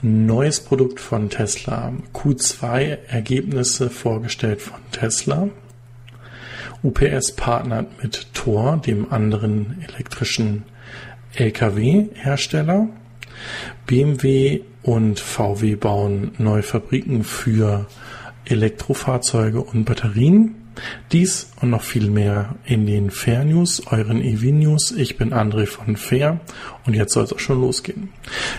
Neues Produkt von Tesla. Q2 Ergebnisse vorgestellt von Tesla. UPS partnert mit Tor, dem anderen elektrischen Lkw-Hersteller. BMW und VW bauen neue Fabriken für Elektrofahrzeuge und Batterien. Dies und noch viel mehr in den Fair News, euren EV News. Ich bin André von Fair und jetzt soll es auch schon losgehen.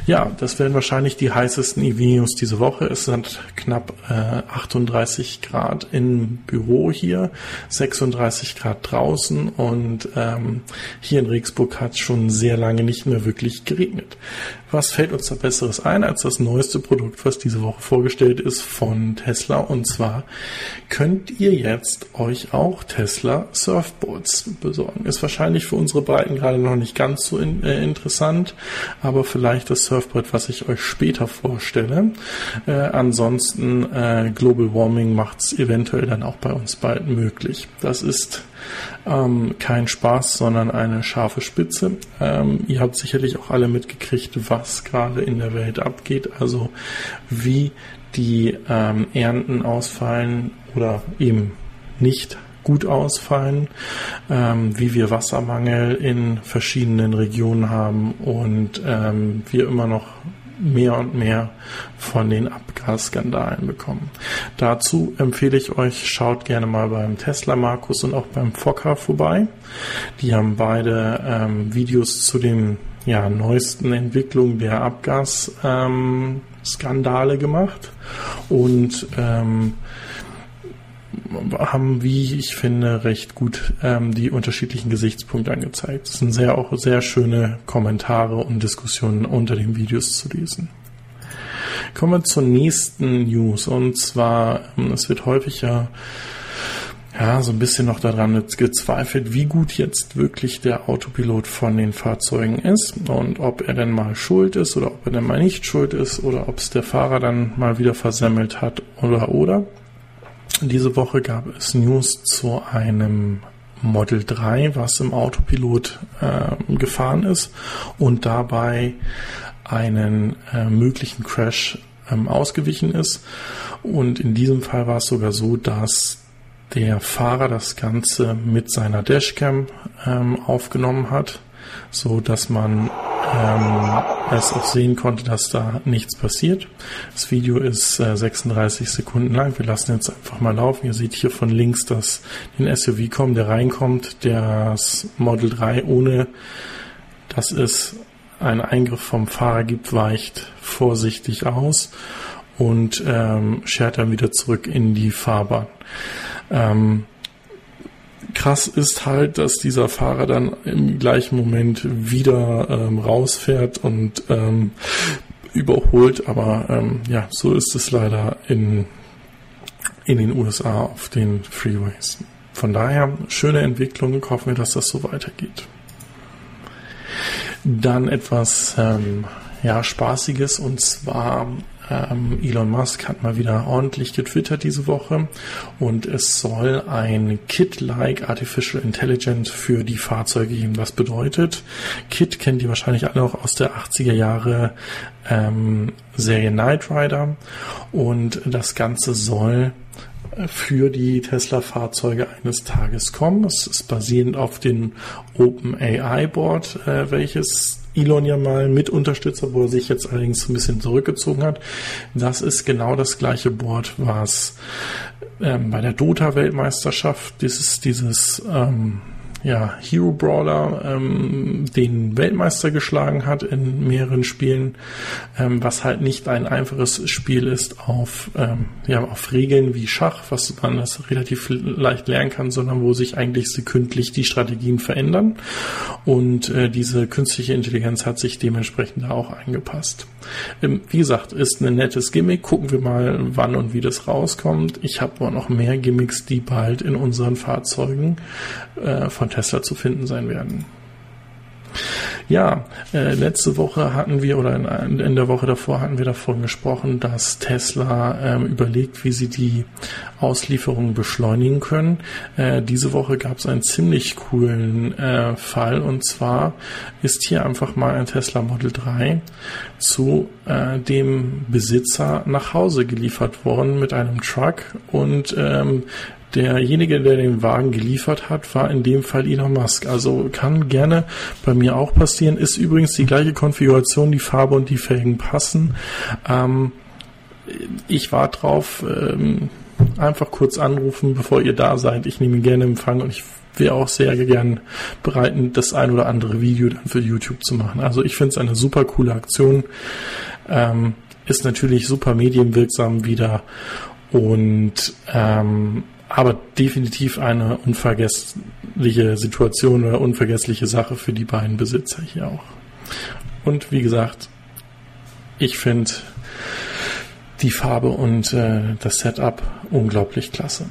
Ja, das werden wahrscheinlich die heißesten EV News diese Woche. Es sind knapp äh, 38 Grad im Büro hier, 36 Grad draußen und ähm, hier in Regensburg hat es schon sehr lange nicht mehr wirklich geregnet. Was fällt uns da Besseres ein als das neueste Produkt, was diese Woche vorgestellt ist von Tesla? Und zwar könnt ihr jetzt euch auch Tesla Surfboards besorgen. Ist wahrscheinlich für unsere Breiten gerade noch nicht ganz so in, äh, interessant, aber vielleicht das Surfboard, was ich euch später vorstelle. Äh, ansonsten äh, Global Warming macht es eventuell dann auch bei uns bald möglich. Das ist ähm, kein Spaß, sondern eine scharfe Spitze. Ähm, ihr habt sicherlich auch alle mitgekriegt, was gerade in der Welt abgeht, also wie die ähm, Ernten ausfallen oder eben nicht gut ausfallen, ähm, wie wir Wassermangel in verschiedenen Regionen haben und ähm, wir immer noch mehr und mehr von den Abgasskandalen bekommen. Dazu empfehle ich euch, schaut gerne mal beim Tesla Markus und auch beim Fokker vorbei. Die haben beide ähm, Videos zu den ja, neuesten Entwicklungen der Abgasskandale ähm, gemacht und ähm, haben, wie ich finde, recht gut ähm, die unterschiedlichen Gesichtspunkte angezeigt. Es sind sehr auch sehr schöne Kommentare und Diskussionen unter den Videos zu lesen. Kommen wir zur nächsten News und zwar ähm, es wird häufig ja ja, so ein bisschen noch daran gezweifelt, wie gut jetzt wirklich der Autopilot von den Fahrzeugen ist und ob er denn mal schuld ist oder ob er denn mal nicht schuld ist oder ob es der Fahrer dann mal wieder versemmelt hat oder oder. Diese Woche gab es News zu einem Model 3, was im Autopilot äh, gefahren ist und dabei einen äh, möglichen Crash ähm, ausgewichen ist. Und in diesem Fall war es sogar so, dass der Fahrer das Ganze mit seiner Dashcam ähm, aufgenommen hat, so dass man ähm, es auch sehen konnte, dass da nichts passiert. Das Video ist äh, 36 Sekunden lang. Wir lassen jetzt einfach mal laufen. Ihr seht hier von links, dass den SUV kommt, der reinkommt, das Model 3 ohne, dass es einen Eingriff vom Fahrer gibt, weicht vorsichtig aus und ähm, schert dann wieder zurück in die Fahrbahn. Ähm, krass ist halt, dass dieser Fahrer dann im gleichen Moment wieder ähm, rausfährt und ähm, überholt. Aber ähm, ja, so ist es leider in, in den USA auf den Freeways. Von daher schöne Entwicklung. Hoffen wir, dass das so weitergeht. Dann etwas ähm, ja, Spaßiges und zwar ähm, Elon Musk hat mal wieder ordentlich getwittert diese Woche und es soll ein Kit-like Artificial Intelligence für die Fahrzeuge geben. Was bedeutet? Kit kennt ihr wahrscheinlich alle auch aus der 80er Jahre ähm, Serie Knight Rider und das Ganze soll für die Tesla-Fahrzeuge eines Tages kommen. Es ist basierend auf dem OpenAI-Board, äh, welches Elon ja mal mit unterstützt, obwohl er sich jetzt allerdings ein bisschen zurückgezogen hat. Das ist genau das gleiche Board, was ähm, bei der Dota-Weltmeisterschaft dieses, dieses ähm, ja, Hero Brawler ähm, den Weltmeister geschlagen hat in mehreren Spielen, ähm, was halt nicht ein einfaches Spiel ist auf, ähm, ja, auf Regeln wie Schach, was man das relativ leicht lernen kann, sondern wo sich eigentlich sekündlich die Strategien verändern. Und äh, diese künstliche Intelligenz hat sich dementsprechend da auch angepasst. Ähm, wie gesagt, ist ein nettes Gimmick. Gucken wir mal, wann und wie das rauskommt. Ich habe aber noch mehr Gimmicks, die bald in unseren Fahrzeugen äh, von Tesla zu finden sein werden. Ja, äh, letzte Woche hatten wir oder in, in, der Woche davor hatten wir davon gesprochen, dass Tesla ähm, überlegt, wie sie die Auslieferung beschleunigen können. Äh, diese Woche gab es einen ziemlich coolen äh, Fall und zwar ist hier einfach mal ein Tesla Model 3 zu äh, dem Besitzer nach Hause geliefert worden mit einem Truck und ähm, derjenige, der den Wagen geliefert hat, war in dem Fall Elon Musk. Also kann gerne bei mir auch passieren. Ist übrigens die gleiche Konfiguration, die Farbe und die Felgen passen. Ähm, ich war drauf, ähm, einfach kurz anrufen, bevor ihr da seid. Ich nehme gerne Empfang und ich wäre auch sehr gern bereit, das ein oder andere Video dann für YouTube zu machen. Also ich finde es eine super coole Aktion. Ähm, ist natürlich super medienwirksam wieder und ähm, aber definitiv eine unvergessliche Situation oder unvergessliche Sache für die beiden Besitzer hier auch. Und wie gesagt, ich finde die Farbe und äh, das Setup unglaublich klasse.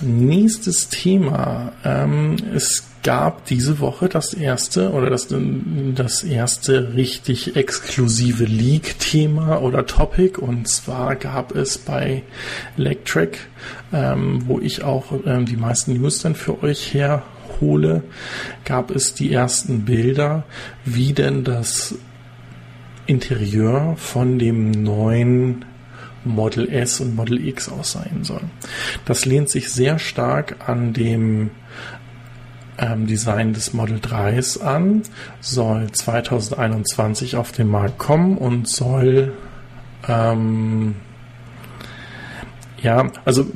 Nächstes Thema. Ähm, es gab diese Woche das erste oder das, das erste richtig exklusive Leak-Thema oder Topic und zwar gab es bei Electric, ähm, wo ich auch ähm, die meisten News dann für euch herhole, gab es die ersten Bilder, wie denn das Interieur von dem neuen Model S und Model X aussehen soll. Das lehnt sich sehr stark an dem ähm, Design des Model 3s an, soll 2021 auf den Markt kommen und soll ähm, ja, also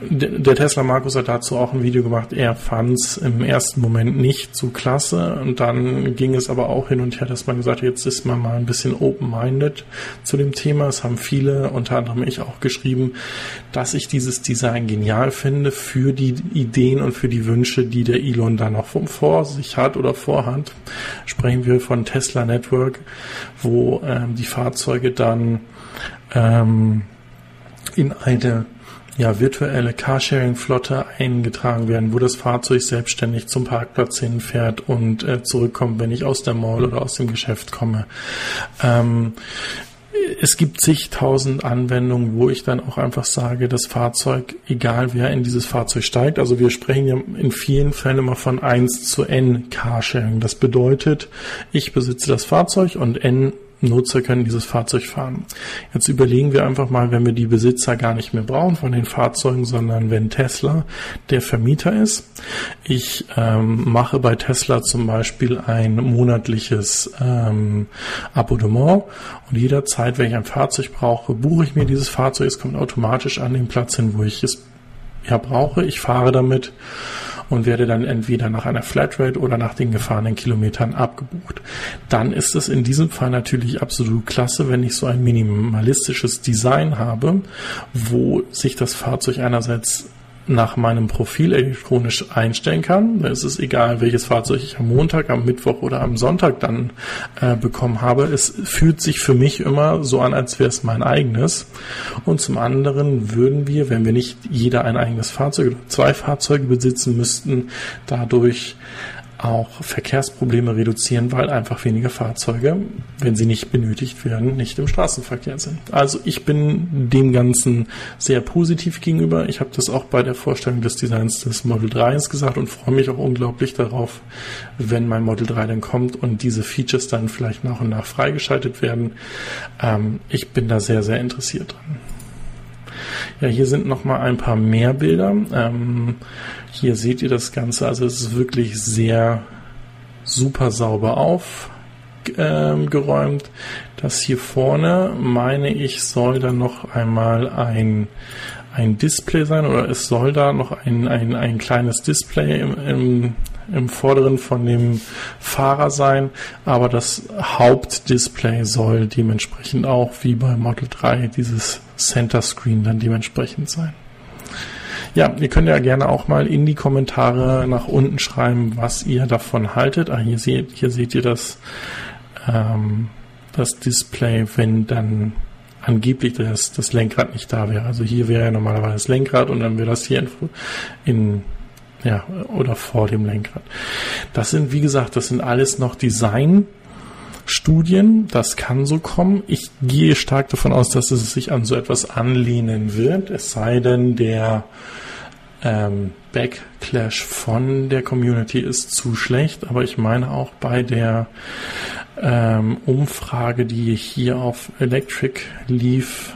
der Tesla Markus hat dazu auch ein Video gemacht. Er fand es im ersten Moment nicht so klasse und dann ging es aber auch hin und her, dass man gesagt hat, jetzt ist man mal ein bisschen open-minded zu dem Thema. Es haben viele, unter anderem ich auch geschrieben, dass ich dieses Design genial finde für die Ideen und für die Wünsche, die der Elon da noch vor sich hat oder vorhat. Sprechen wir von Tesla Network, wo ähm, die Fahrzeuge dann ähm, in eine ja, virtuelle Carsharing-Flotte eingetragen werden, wo das Fahrzeug selbstständig zum Parkplatz hinfährt und äh, zurückkommt, wenn ich aus der Mall oder aus dem Geschäft komme. Ähm, es gibt zigtausend Anwendungen, wo ich dann auch einfach sage, das Fahrzeug, egal wer in dieses Fahrzeug steigt, also wir sprechen ja in vielen Fällen immer von 1 zu N Carsharing. Das bedeutet, ich besitze das Fahrzeug und N Nutzer können dieses Fahrzeug fahren. Jetzt überlegen wir einfach mal, wenn wir die Besitzer gar nicht mehr brauchen von den Fahrzeugen, sondern wenn Tesla der Vermieter ist. Ich ähm, mache bei Tesla zum Beispiel ein monatliches ähm, Abonnement und jederzeit, wenn ich ein Fahrzeug brauche, buche ich mir dieses Fahrzeug. Es kommt automatisch an den Platz hin, wo ich es ja brauche. Ich fahre damit und werde dann entweder nach einer Flatrate oder nach den gefahrenen Kilometern abgebucht. Dann ist es in diesem Fall natürlich absolut klasse, wenn ich so ein minimalistisches Design habe, wo sich das Fahrzeug einerseits nach meinem Profil elektronisch einstellen kann. Es ist egal, welches Fahrzeug ich am Montag, am Mittwoch oder am Sonntag dann äh, bekommen habe. Es fühlt sich für mich immer so an, als wäre es mein eigenes. Und zum anderen würden wir, wenn wir nicht jeder ein eigenes Fahrzeug oder zwei Fahrzeuge besitzen müssten, dadurch auch Verkehrsprobleme reduzieren, weil einfach weniger Fahrzeuge, wenn sie nicht benötigt werden, nicht im Straßenverkehr sind. Also ich bin dem Ganzen sehr positiv gegenüber. Ich habe das auch bei der Vorstellung des Designs des Model 3 gesagt und freue mich auch unglaublich darauf, wenn mein Model 3 dann kommt und diese Features dann vielleicht nach und nach freigeschaltet werden. Ähm, ich bin da sehr, sehr interessiert dran. Ja, hier sind noch mal ein paar mehr Bilder. Ähm, hier seht ihr das Ganze. Also es ist wirklich sehr super sauber aufgeräumt. Ähm, das hier vorne, meine ich, soll dann noch einmal ein ein Display sein oder es soll da noch ein, ein, ein kleines Display im, im, im Vorderen von dem Fahrer sein, aber das Hauptdisplay soll dementsprechend auch wie bei Model 3 dieses Center Screen dann dementsprechend sein. Ja, ihr könnt ja gerne auch mal in die Kommentare nach unten schreiben, was ihr davon haltet. Ah, hier seht, hier seht ihr das, ähm, das Display, wenn dann angeblich das, das Lenkrad nicht da wäre. Also hier wäre ja normalerweise das Lenkrad und dann wäre das hier in, in ja, oder vor dem Lenkrad. Das sind, wie gesagt, das sind alles noch Design Studien, das kann so kommen. Ich gehe stark davon aus, dass es sich an so etwas anlehnen wird, es sei denn, der ähm, Backlash von der Community ist zu schlecht, aber ich meine auch bei der ähm, Umfrage, die hier auf Electric lief,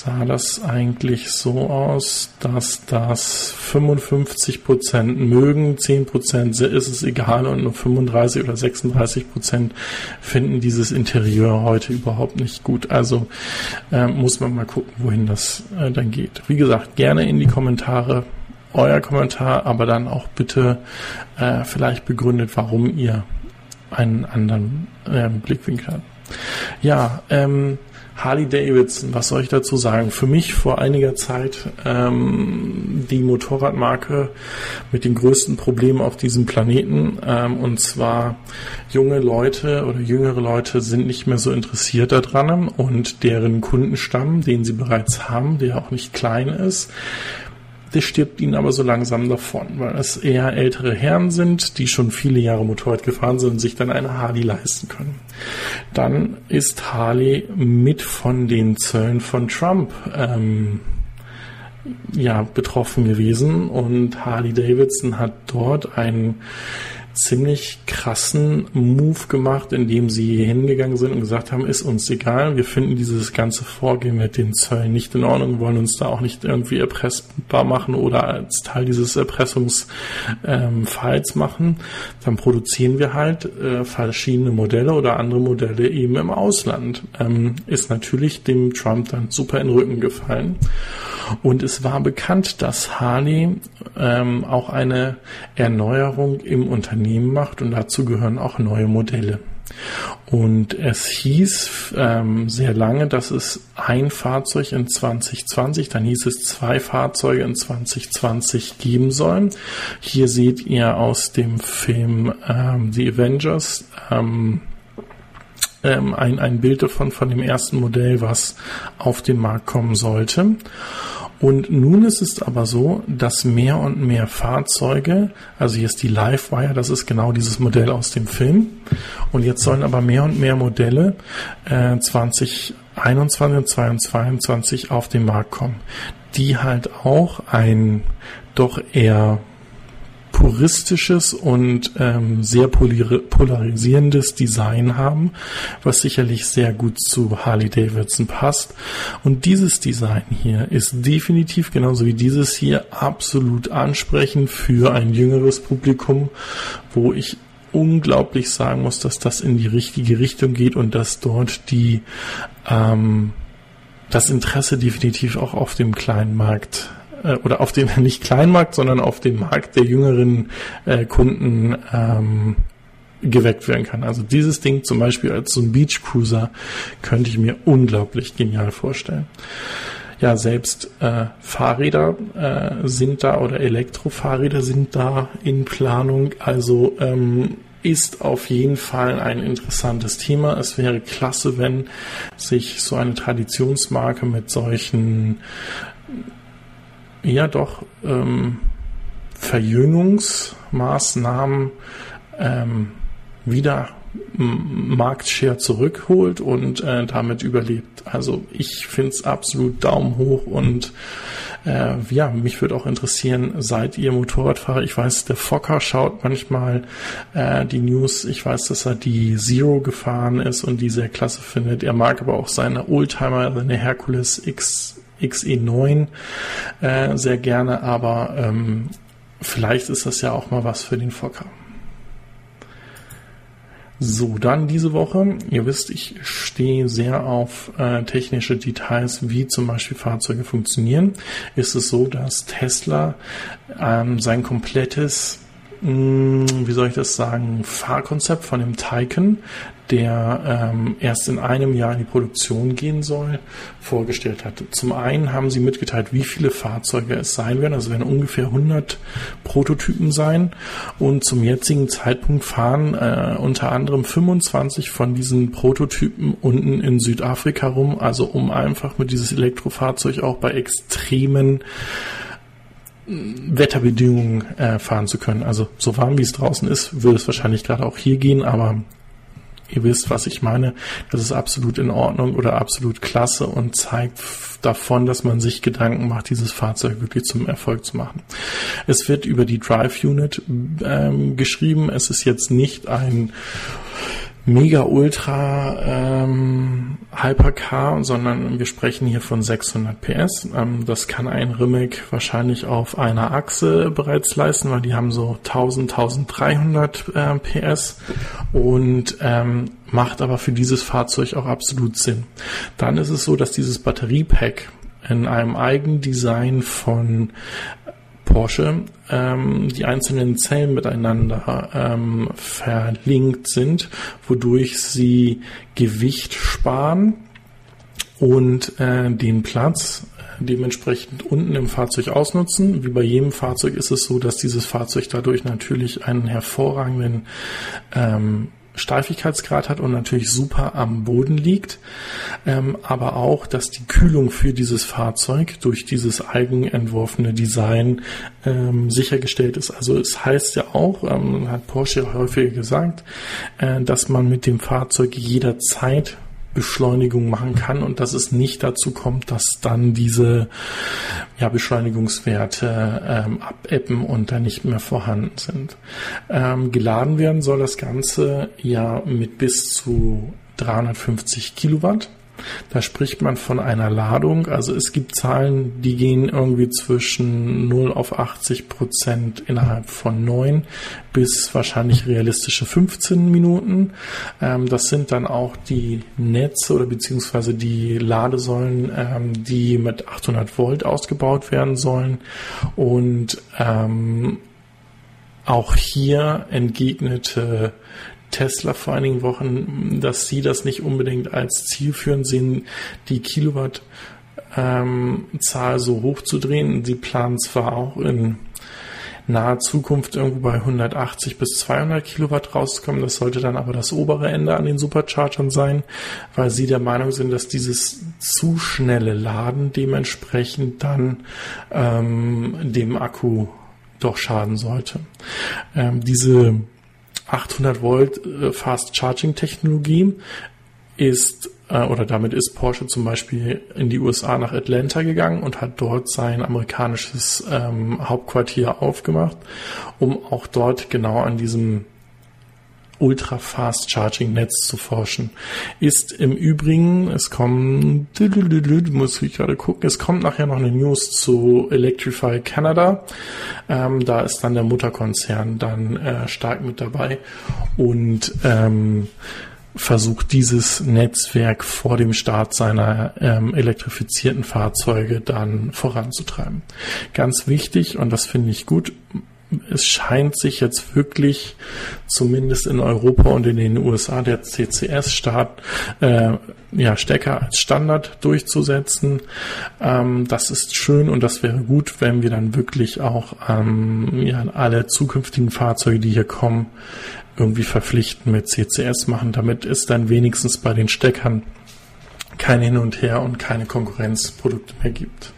sah das eigentlich so aus, dass das 55 Prozent mögen, 10 Prozent ist es egal und nur 35 oder 36 Prozent finden dieses Interieur heute überhaupt nicht gut. Also äh, muss man mal gucken, wohin das äh, dann geht. Wie gesagt, gerne in die Kommentare euer Kommentar, aber dann auch bitte äh, vielleicht begründet, warum ihr einen anderen äh, Blickwinkel habt. Ja, ähm, Harley Davidson, was soll ich dazu sagen? Für mich vor einiger Zeit ähm, die Motorradmarke mit den größten Problemen auf diesem Planeten. Ähm, und zwar junge Leute oder jüngere Leute sind nicht mehr so interessiert daran und deren Kundenstamm, den sie bereits haben, der auch nicht klein ist, der stirbt ihnen aber so langsam davon, weil es eher ältere Herren sind, die schon viele Jahre Motorrad gefahren sind und sich dann eine Harley leisten können. Dann ist Harley mit von den Zöllen von Trump ähm, ja, betroffen gewesen und Harley Davidson hat dort einen ziemlich krassen Move gemacht, indem sie hingegangen sind und gesagt haben, ist uns egal, wir finden dieses ganze Vorgehen mit den Zöllen nicht in Ordnung, wollen uns da auch nicht irgendwie erpressbar machen oder als Teil dieses Erpressungsfalls ähm, machen. Dann produzieren wir halt äh, verschiedene Modelle oder andere Modelle eben im Ausland. Ähm, ist natürlich dem Trump dann super in den Rücken gefallen. Und es war bekannt, dass Harley ähm, auch eine Erneuerung im Unternehmen macht und dazu gehören auch neue Modelle. Und es hieß ähm, sehr lange, dass es ein Fahrzeug in 2020, dann hieß es zwei Fahrzeuge in 2020 geben sollen. Hier seht ihr aus dem Film ähm, The Avengers ähm, ähm, ein, ein Bild davon von dem ersten Modell, was auf den Markt kommen sollte. Und nun ist es aber so, dass mehr und mehr Fahrzeuge, also hier ist die Livewire, das ist genau dieses Modell aus dem Film. Und jetzt sollen aber mehr und mehr Modelle äh, 2021 und 2022 auf den Markt kommen, die halt auch ein doch eher puristisches und ähm, sehr polarisierendes Design haben, was sicherlich sehr gut zu Harley Davidson passt. Und dieses Design hier ist definitiv genauso wie dieses hier absolut ansprechend für ein jüngeres Publikum, wo ich unglaublich sagen muss, dass das in die richtige Richtung geht und dass dort die ähm, das Interesse definitiv auch auf dem kleinen Markt äh, oder auf dem nicht Kleinmarkt, sondern auf dem Markt der jüngeren äh, Kunden ähm, geweckt werden kann. Also dieses Ding zum Beispiel als so ein Beach Cruiser könnte ich mir unglaublich genial vorstellen. Ja, selbst äh, Fahrräder äh, sind da oder Elektrofahrräder sind da in Planung. Also ähm, ist auf jeden Fall ein interessantes Thema. Es wäre klasse, wenn sich so eine Traditionsmarke mit solchen ja doch ähm, Verjüngungsmaßnahmen ähm, wieder Marktshare zurückholt und äh, damit überlebt. Also ich finde es absolut Daumen hoch und äh, ja, mich würde auch interessieren, seid ihr Motorradfahrer? Ich weiß, der Fokker schaut manchmal äh, die News. Ich weiß, dass er die Zero gefahren ist und die sehr klasse findet. Er mag aber auch seine Oldtimer, seine Hercules X XE9 äh, sehr gerne, aber ähm, vielleicht ist das ja auch mal was für den Fokker. So, dann diese Woche. Ihr wisst, ich stehe sehr auf äh, technische Details, wie zum Beispiel Fahrzeuge funktionieren. Ist es so, dass Tesla ähm, sein komplettes hm, wie soll ich das sagen, Fahrkonzept von dem Taycan, der ähm, erst in einem Jahr in die Produktion gehen soll, vorgestellt hat. Zum einen haben sie mitgeteilt, wie viele Fahrzeuge es sein werden. Also werden ungefähr 100 Prototypen sein. Und zum jetzigen Zeitpunkt fahren äh, unter anderem 25 von diesen Prototypen unten in Südafrika rum. Also um einfach mit dieses Elektrofahrzeug auch bei extremen Wetterbedingungen äh, fahren zu können. Also so warm wie es draußen ist, würde es wahrscheinlich gerade auch hier gehen, aber ihr wisst, was ich meine. Das ist absolut in Ordnung oder absolut klasse und zeigt davon, dass man sich Gedanken macht, dieses Fahrzeug wirklich zum Erfolg zu machen. Es wird über die Drive Unit ähm, geschrieben. Es ist jetzt nicht ein Mega Ultra ähm, Hypercar, sondern wir sprechen hier von 600 PS. Ähm, das kann ein Rimac wahrscheinlich auf einer Achse bereits leisten, weil die haben so 1000, 1300 äh, PS und ähm, macht aber für dieses Fahrzeug auch absolut Sinn. Dann ist es so, dass dieses Batteriepack in einem Eigendesign von Porsche ähm, die einzelnen Zellen miteinander ähm, verlinkt sind, wodurch sie Gewicht sparen und äh, den Platz äh, dementsprechend unten im Fahrzeug ausnutzen. Wie bei jedem Fahrzeug ist es so, dass dieses Fahrzeug dadurch natürlich einen hervorragenden ähm, Steifigkeitsgrad hat und natürlich super am Boden liegt, ähm, aber auch, dass die Kühlung für dieses Fahrzeug durch dieses eigenentworfene Design ähm, sichergestellt ist. Also es heißt ja auch, ähm, hat Porsche häufig gesagt, äh, dass man mit dem Fahrzeug jederzeit Beschleunigung machen kann und dass es nicht dazu kommt, dass dann diese ja, Beschleunigungswerte ähm, abebben und dann nicht mehr vorhanden sind. Ähm, geladen werden soll das Ganze ja mit bis zu 350 Kilowatt. Da spricht man von einer Ladung. Also es gibt Zahlen, die gehen irgendwie zwischen 0 auf 80 Prozent innerhalb von 9 bis wahrscheinlich realistische 15 Minuten. Ähm, das sind dann auch die Netze oder beziehungsweise die Ladesäulen, ähm, die mit 800 Volt ausgebaut werden sollen. Und ähm, auch hier entgegnete Tesla vor einigen Wochen, dass sie das nicht unbedingt als Ziel führen, sehen, die Kilowattzahl ähm, so hoch zu drehen. Sie planen zwar auch in naher Zukunft irgendwo bei 180 bis 200 Kilowatt rauszukommen. Das sollte dann aber das obere Ende an den Superchargern sein, weil sie der Meinung sind, dass dieses zu schnelle Laden dementsprechend dann ähm, dem Akku doch schaden sollte. Ähm, diese 800 Volt äh, Fast Charging Technologie ist äh, oder damit ist Porsche zum Beispiel in die USA nach Atlanta gegangen und hat dort sein amerikanisches ähm, Hauptquartier aufgemacht, um auch dort genau an diesem Ultra Fast Charging Netz zu forschen. Ist im Übrigen, es kommen, muss ich gerade gucken, es kommt nachher noch eine News zu Electrify Canada. Ähm, da ist dann der Mutterkonzern dann äh, stark mit dabei und ähm, versucht dieses Netzwerk vor dem Start seiner ähm, elektrifizierten Fahrzeuge dann voranzutreiben. Ganz wichtig, und das finde ich gut, es scheint sich jetzt wirklich, zumindest in Europa und in den USA, der CCS-Start, äh, ja, Stecker als Standard durchzusetzen. Ähm, das ist schön und das wäre gut, wenn wir dann wirklich auch ähm, ja, alle zukünftigen Fahrzeuge, die hier kommen, irgendwie verpflichten mit CCS machen, damit es dann wenigstens bei den Steckern kein Hin und Her und keine Konkurrenzprodukte mehr gibt.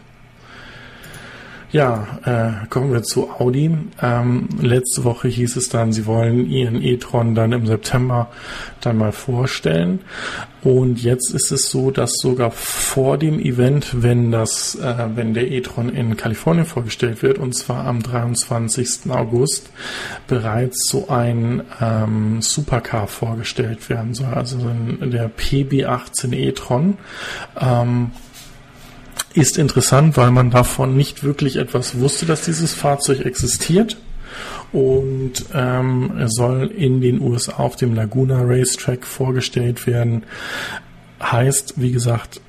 Ja, äh, kommen wir zu Audi. Ähm, letzte Woche hieß es dann, sie wollen ihren e-tron dann im September dann mal vorstellen. Und jetzt ist es so, dass sogar vor dem Event, wenn das, äh, wenn der e-tron in Kalifornien vorgestellt wird, und zwar am 23. August, bereits so ein ähm, Supercar vorgestellt werden soll, also der PB18 e-tron. Ähm, ist interessant, weil man davon nicht wirklich etwas wusste, dass dieses Fahrzeug existiert. Und ähm, er soll in den USA auf dem Laguna Racetrack vorgestellt werden. Heißt, wie gesagt,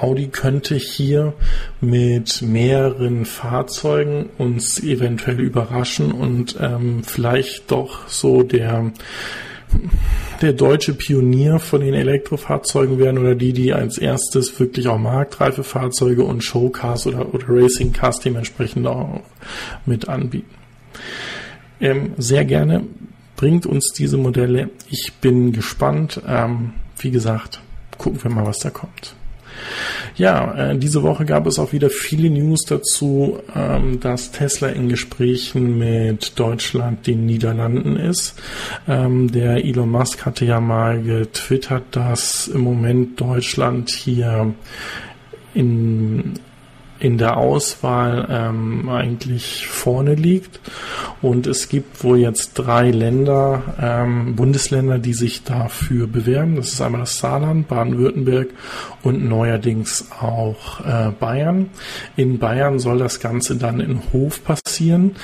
Audi könnte hier mit mehreren Fahrzeugen uns eventuell überraschen und ähm, vielleicht doch so der der deutsche Pionier von den Elektrofahrzeugen werden oder die, die als erstes wirklich auch marktreife Fahrzeuge und Showcars oder, oder Racingcars dementsprechend auch mit anbieten. Ähm, sehr gerne bringt uns diese Modelle. Ich bin gespannt. Ähm, wie gesagt, gucken wir mal, was da kommt. Ja, äh, diese Woche gab es auch wieder viele News dazu, ähm, dass Tesla in Gesprächen mit Deutschland, den Niederlanden ist. Ähm, der Elon Musk hatte ja mal getwittert, dass im Moment Deutschland hier in in der Auswahl ähm, eigentlich vorne liegt. Und es gibt wohl jetzt drei Länder, ähm, Bundesländer, die sich dafür bewerben. Das ist einmal das Saarland, Baden-Württemberg und neuerdings auch äh, Bayern. In Bayern soll das Ganze dann in Hof passieren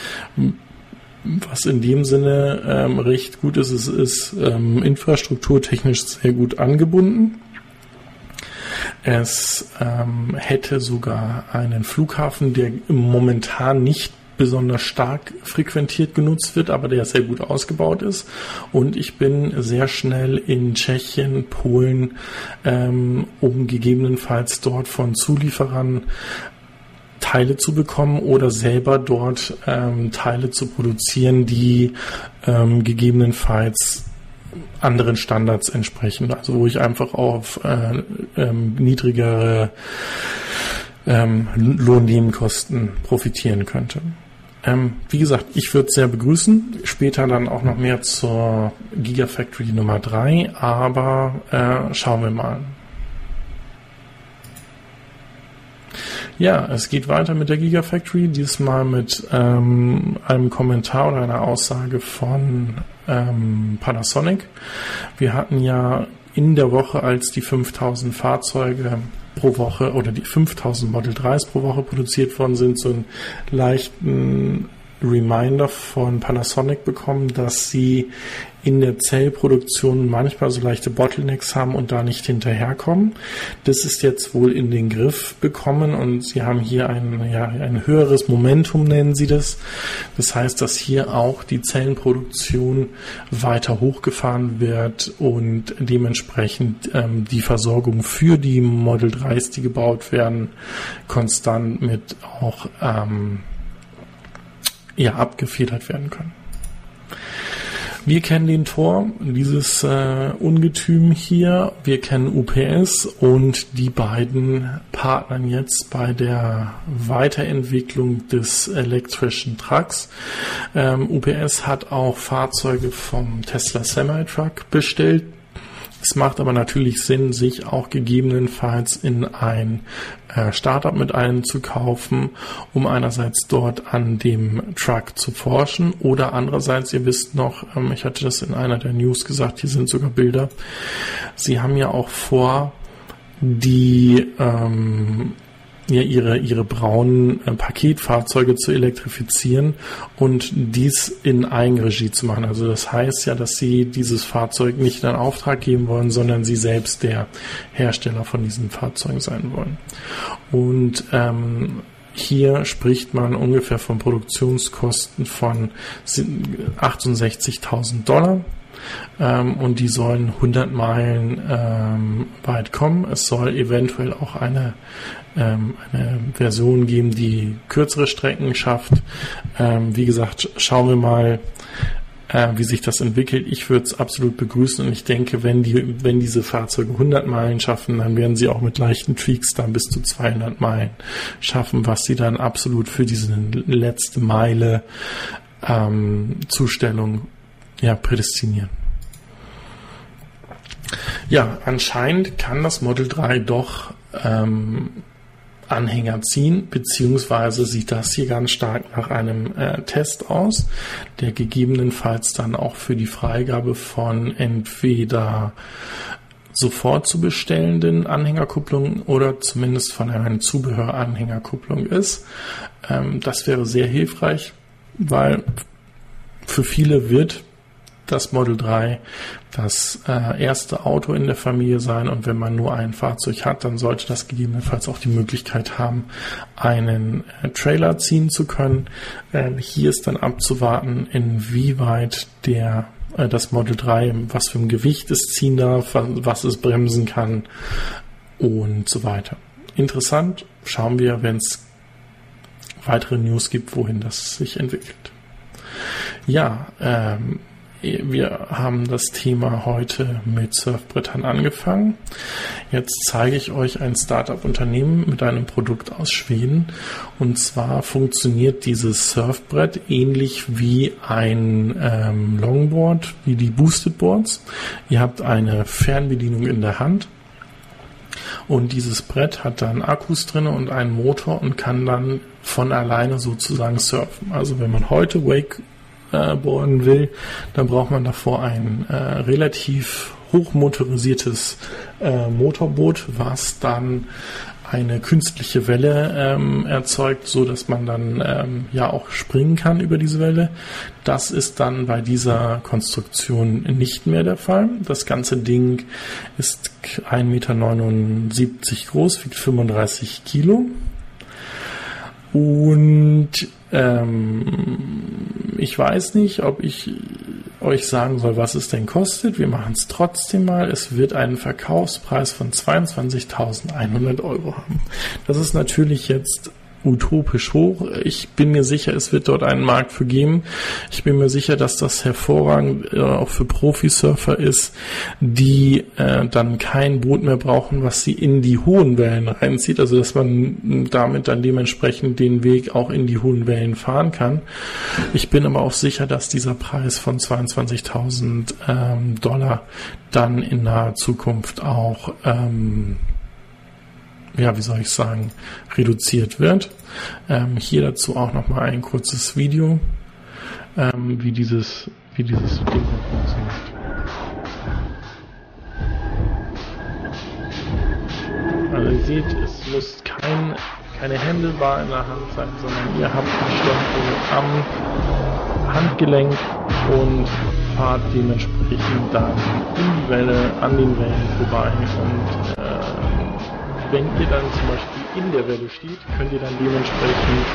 was in dem Sinne ähm, recht gut ist, es ist ähm, infrastrukturtechnisch sehr gut angebunden. Es ähm, hätte sogar einen Flughafen, der momentan nicht besonders stark frequentiert genutzt wird, aber der sehr gut ausgebaut ist. Und ich bin sehr schnell in Tschechien, Polen, ähm, um gegebenenfalls dort von Zulieferern Teile zu bekommen oder selber dort ähm, Teile zu produzieren, die ähm, gegebenenfalls anderen Standards entsprechen. Also wo ich einfach auf äh, ähm, niedrigere ähm, Lohnnebenkosten profitieren könnte. Ähm, wie gesagt, ich würde es sehr begrüßen. Später dann auch noch mehr zur Gigafactory Nummer 3, aber äh, schauen wir mal. Ja, es geht weiter mit der Gigafactory, diesmal mit ähm, einem Kommentar oder einer Aussage von ähm, Panasonic. Wir hatten ja in der Woche, als die 5000 Fahrzeuge pro Woche oder die 5000 Model 3s pro Woche produziert worden sind, so einen leichten Reminder von Panasonic bekommen, dass sie in der Zellproduktion manchmal so leichte Bottlenecks haben und da nicht hinterherkommen. Das ist jetzt wohl in den Griff bekommen und sie haben hier ein, ja, ein höheres Momentum, nennen sie das. Das heißt, dass hier auch die Zellenproduktion weiter hochgefahren wird und dementsprechend ähm, die Versorgung für die Model 3s, die gebaut werden, konstant mit auch ähm, ja, abgefedert werden können. Wir kennen den Tor, dieses äh, Ungetüm hier. Wir kennen UPS und die beiden partnern jetzt bei der Weiterentwicklung des elektrischen Trucks. Ähm, UPS hat auch Fahrzeuge vom Tesla Semi-Truck bestellt. Es macht aber natürlich Sinn, sich auch gegebenenfalls in ein äh, Startup mit einzukaufen, um einerseits dort an dem Truck zu forschen oder andererseits, ihr wisst noch, ähm, ich hatte das in einer der News gesagt, hier sind sogar Bilder. Sie haben ja auch vor, die ähm, ja, ihre, ihre braunen äh, Paketfahrzeuge zu elektrifizieren und dies in Eigenregie zu machen. Also das heißt ja, dass sie dieses Fahrzeug nicht in Auftrag geben wollen, sondern sie selbst der Hersteller von diesen Fahrzeugen sein wollen. Und ähm, hier spricht man ungefähr von Produktionskosten von 68.000 Dollar ähm, und die sollen 100 Meilen ähm, weit kommen. Es soll eventuell auch eine, ähm, eine Version geben, die kürzere Strecken schafft. Ähm, wie gesagt, schauen wir mal, äh, wie sich das entwickelt. Ich würde es absolut begrüßen und ich denke, wenn die, wenn diese Fahrzeuge 100 Meilen schaffen, dann werden sie auch mit leichten Tweaks dann bis zu 200 Meilen schaffen, was sie dann absolut für diese letzte Meile ähm, Zustellung ja, prädestinieren. Ja, anscheinend kann das Model 3 doch ähm, Anhänger ziehen, beziehungsweise sieht das hier ganz stark nach einem äh, Test aus, der gegebenenfalls dann auch für die Freigabe von entweder sofort zu bestellenden Anhängerkupplungen oder zumindest von einer Zubehöranhängerkupplung ist. Ähm, das wäre sehr hilfreich, weil für viele wird das Model 3 das äh, erste Auto in der Familie sein und wenn man nur ein Fahrzeug hat, dann sollte das gegebenenfalls auch die Möglichkeit haben, einen äh, Trailer ziehen zu können. Ähm, hier ist dann abzuwarten, inwieweit der äh, das Model 3, was für ein Gewicht es ziehen darf, was es bremsen kann und so weiter. Interessant, schauen wir, wenn es weitere News gibt, wohin das sich entwickelt. Ja, ähm, wir haben das Thema heute mit Surfbrettern angefangen. Jetzt zeige ich euch ein Startup-Unternehmen mit einem Produkt aus Schweden. Und zwar funktioniert dieses Surfbrett ähnlich wie ein ähm, Longboard, wie die Boosted Boards. Ihr habt eine Fernbedienung in der Hand und dieses Brett hat dann Akkus drin und einen Motor und kann dann von alleine sozusagen surfen. Also wenn man heute Wakeboarden will, dann braucht man davor ein äh, relativ hochmotorisiertes äh, Motorboot, was dann eine künstliche Welle ähm, erzeugt, so dass man dann ähm, ja auch springen kann über diese Welle. Das ist dann bei dieser Konstruktion nicht mehr der Fall. Das ganze Ding ist 1,79 Meter groß, wiegt 35 Kilo. Und ähm, ich weiß nicht, ob ich euch sagen soll, was es denn kostet. Wir machen es trotzdem mal. Es wird einen Verkaufspreis von 22.100 Euro haben. Das ist natürlich jetzt utopisch hoch. Ich bin mir sicher, es wird dort einen Markt für geben. Ich bin mir sicher, dass das hervorragend äh, auch für Profisurfer ist, die äh, dann kein Boot mehr brauchen, was sie in die hohen Wellen reinzieht. Also dass man damit dann dementsprechend den Weg auch in die hohen Wellen fahren kann. Ich bin aber auch sicher, dass dieser Preis von 22.000 ähm, Dollar dann in naher Zukunft auch ähm, ja, wie soll ich sagen, reduziert wird. Ähm, hier dazu auch nochmal ein kurzes Video, ähm, wie dieses, wie dieses Ding funktioniert. Also ihr seht, es muss kein, keine Händelbar in der Hand sein, sondern ihr habt die Steuerung am Handgelenk und fahrt dementsprechend dann in die Welle, an den Wellen vorbei und äh, wenn ihr dann zum Beispiel in der Welle steht, könnt ihr dann dementsprechend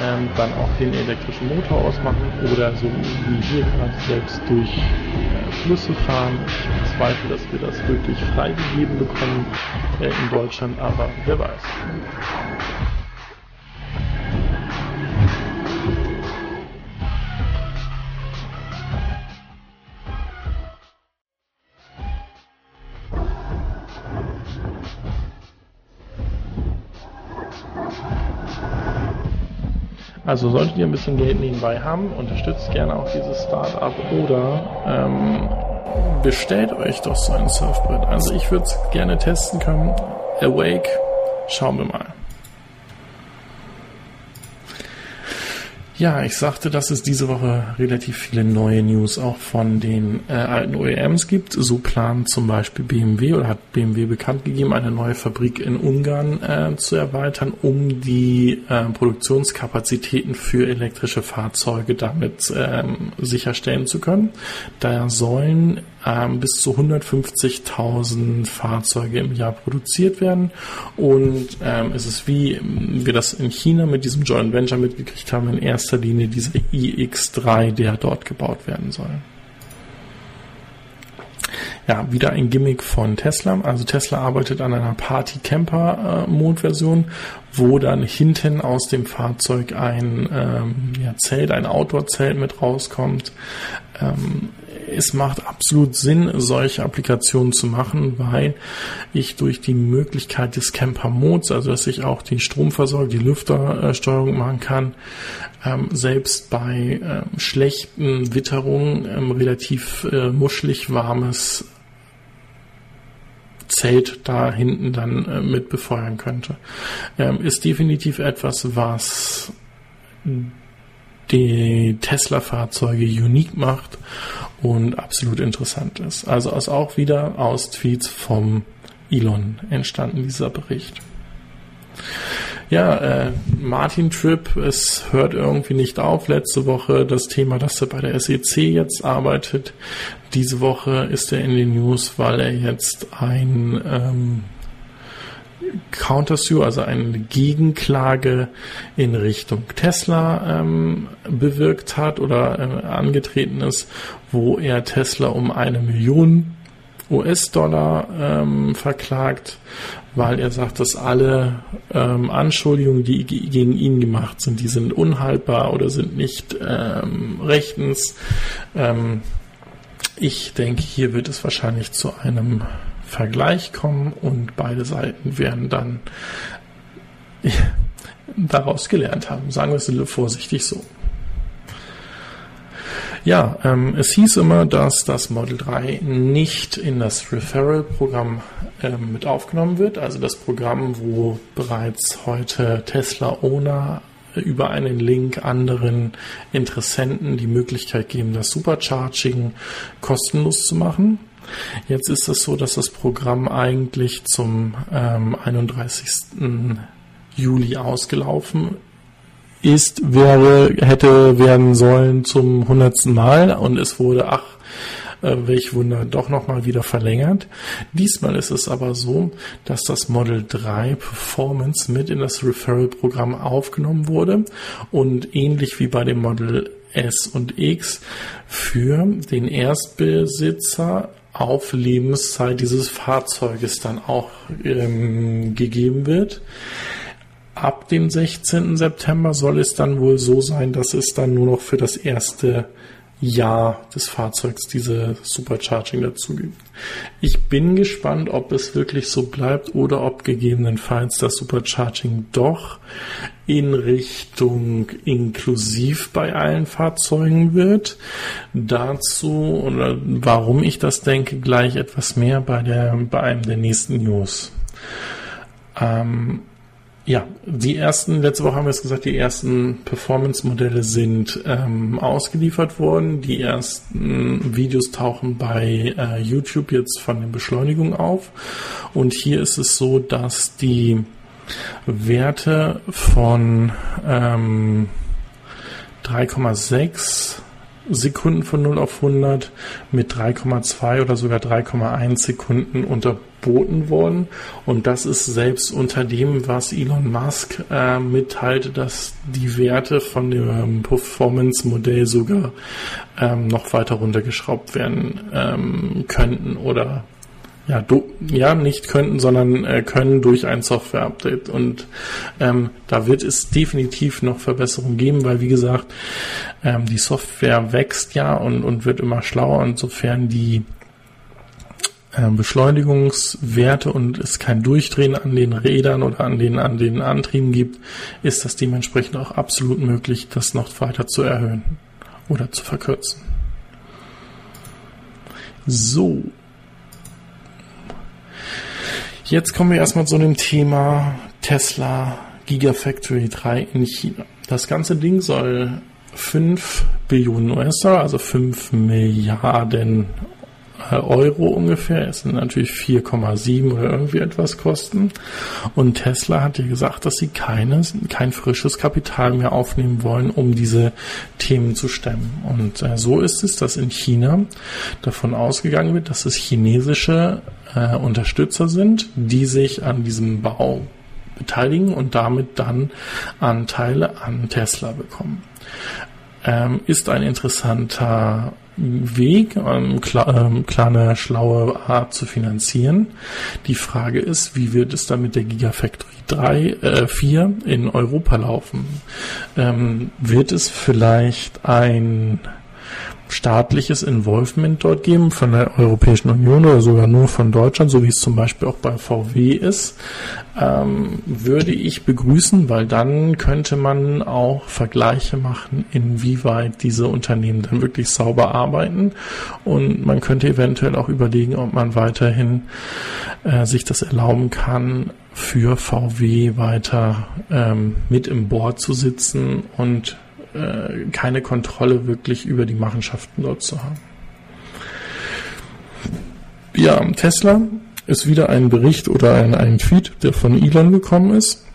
ähm, dann auch den elektrischen Motor ausmachen oder so wie hier gerade selbst durch äh, Flüsse fahren. Ich bezweifle, dass wir das wirklich freigegeben bekommen äh, in Deutschland, aber wer weiß. Also solltet ihr ein bisschen Geld nebenbei haben, unterstützt gerne auch dieses Startup oder ähm, bestellt euch doch so ein Surfbrett. Also ich würde es gerne testen können. Awake, schauen wir mal. Ja, ich sagte, dass es diese Woche relativ viele neue News auch von den äh, alten OEMs gibt. So plant zum Beispiel BMW oder hat BMW bekannt gegeben, eine neue Fabrik in Ungarn äh, zu erweitern, um die äh, Produktionskapazitäten für elektrische Fahrzeuge damit ähm, sicherstellen zu können. Da sollen ähm, bis zu 150.000 Fahrzeuge im Jahr produziert werden. Und ähm, es ist wie wir das in China mit diesem Joint Venture mitgekriegt haben, in erster Linie dieser iX3, der dort gebaut werden soll. Ja, wieder ein Gimmick von Tesla. Also Tesla arbeitet an einer Party-Camper-Mode-Version, wo dann hinten aus dem Fahrzeug ein ähm, ja, Zelt, ein Outdoor-Zelt mit rauskommt. Ähm, es macht absolut Sinn, solche Applikationen zu machen, weil ich durch die Möglichkeit des Camper-Modes, also dass ich auch die Stromversorgung, die Lüftersteuerung machen kann, ähm, selbst bei ähm, schlechten Witterungen ähm, relativ äh, muschelig warmes Zelt da hinten dann äh, mit befeuern könnte. Ist definitiv etwas, was die Tesla-Fahrzeuge unique macht und absolut interessant ist. Also ist auch wieder aus Tweets vom Elon entstanden, dieser Bericht. Ja, äh, Martin Tripp, es hört irgendwie nicht auf. Letzte Woche das Thema, dass er bei der SEC jetzt arbeitet. Diese Woche ist er in den News, weil er jetzt ein ähm, Countersue, also eine Gegenklage in Richtung Tesla ähm, bewirkt hat oder äh, angetreten ist, wo er Tesla um eine Million US-Dollar ähm, verklagt, weil er sagt, dass alle ähm, Anschuldigungen, die gegen ihn gemacht sind, die sind unhaltbar oder sind nicht ähm, rechtens. Ähm, ich denke, hier wird es wahrscheinlich zu einem Vergleich kommen und beide Seiten werden dann daraus gelernt haben. Sagen wir es vorsichtig so. Ja, ähm, es hieß immer, dass das Model 3 nicht in das Referral-Programm ähm, mit aufgenommen wird. Also das Programm, wo bereits heute Tesla-Owner über einen Link anderen Interessenten die Möglichkeit geben, das Supercharging kostenlos zu machen. Jetzt ist es so, dass das Programm eigentlich zum ähm, 31. Juli ausgelaufen ist, wäre, hätte werden sollen zum hundertsten Mal und es wurde, ach, äh, welch Wunder, doch nochmal wieder verlängert. Diesmal ist es aber so, dass das Model 3 Performance mit in das Referral-Programm aufgenommen wurde und ähnlich wie bei dem Model S und X für den Erstbesitzer auf Lebenszeit dieses Fahrzeuges dann auch ähm, gegeben wird ab dem 16. September soll es dann wohl so sein, dass es dann nur noch für das erste Jahr des Fahrzeugs diese Supercharging dazu gibt. Ich bin gespannt, ob es wirklich so bleibt oder ob gegebenenfalls das Supercharging doch in Richtung inklusiv bei allen Fahrzeugen wird. Dazu oder warum ich das denke, gleich etwas mehr bei der bei einem der nächsten News. Ähm, ja, die ersten, letzte Woche haben wir es gesagt, die ersten Performance-Modelle sind ähm, ausgeliefert worden. Die ersten Videos tauchen bei äh, YouTube jetzt von der Beschleunigung auf. Und hier ist es so, dass die Werte von ähm, 3,6 Sekunden von 0 auf 100 mit 3,2 oder sogar 3,1 Sekunden unterboten worden. Und das ist selbst unter dem, was Elon Musk äh, mitteilte, dass die Werte von dem Performance-Modell sogar ähm, noch weiter runtergeschraubt werden ähm, könnten oder ja, du, ja, nicht könnten, sondern äh, können durch ein Software-Update. Und ähm, da wird es definitiv noch Verbesserungen geben, weil wie gesagt, ähm, die Software wächst ja und, und wird immer schlauer. Insofern die äh, Beschleunigungswerte und es kein Durchdrehen an den Rädern oder an den, an den Antrieben gibt, ist das dementsprechend auch absolut möglich, das noch weiter zu erhöhen oder zu verkürzen. So, Jetzt kommen wir erstmal zu dem Thema Tesla Gigafactory 3 in China. Das ganze Ding soll 5 Billionen US-Dollar, also 5 Milliarden äh, Euro ungefähr. Es sind natürlich 4,7 oder irgendwie etwas kosten. Und Tesla hat ja gesagt, dass sie keine, kein frisches Kapital mehr aufnehmen wollen, um diese Themen zu stemmen. Und äh, so ist es, dass in China davon ausgegangen wird, dass es chinesische äh, Unterstützer sind, die sich an diesem Bau beteiligen und damit dann Anteile an Tesla bekommen. Ähm, ist ein interessanter Weg, ähm, klar, ähm, kleine schlaue Art zu finanzieren. Die Frage ist, wie wird es dann mit der Gigafactory 3, äh, 4 in Europa laufen? Ähm, wird es vielleicht ein staatliches Involvement dort geben von der Europäischen Union oder sogar nur von Deutschland, so wie es zum Beispiel auch bei VW ist, ähm, würde ich begrüßen, weil dann könnte man auch Vergleiche machen, inwieweit diese Unternehmen dann wirklich sauber arbeiten. Und man könnte eventuell auch überlegen, ob man weiterhin äh, sich das erlauben kann, für VW weiter ähm, mit im Board zu sitzen und äh, keine Kontrolle wirklich über die Machenschaften dort zu haben. Ja, Tesla ist wieder ein Bericht oder ein, ein Tweet, der von Elon gekommen ist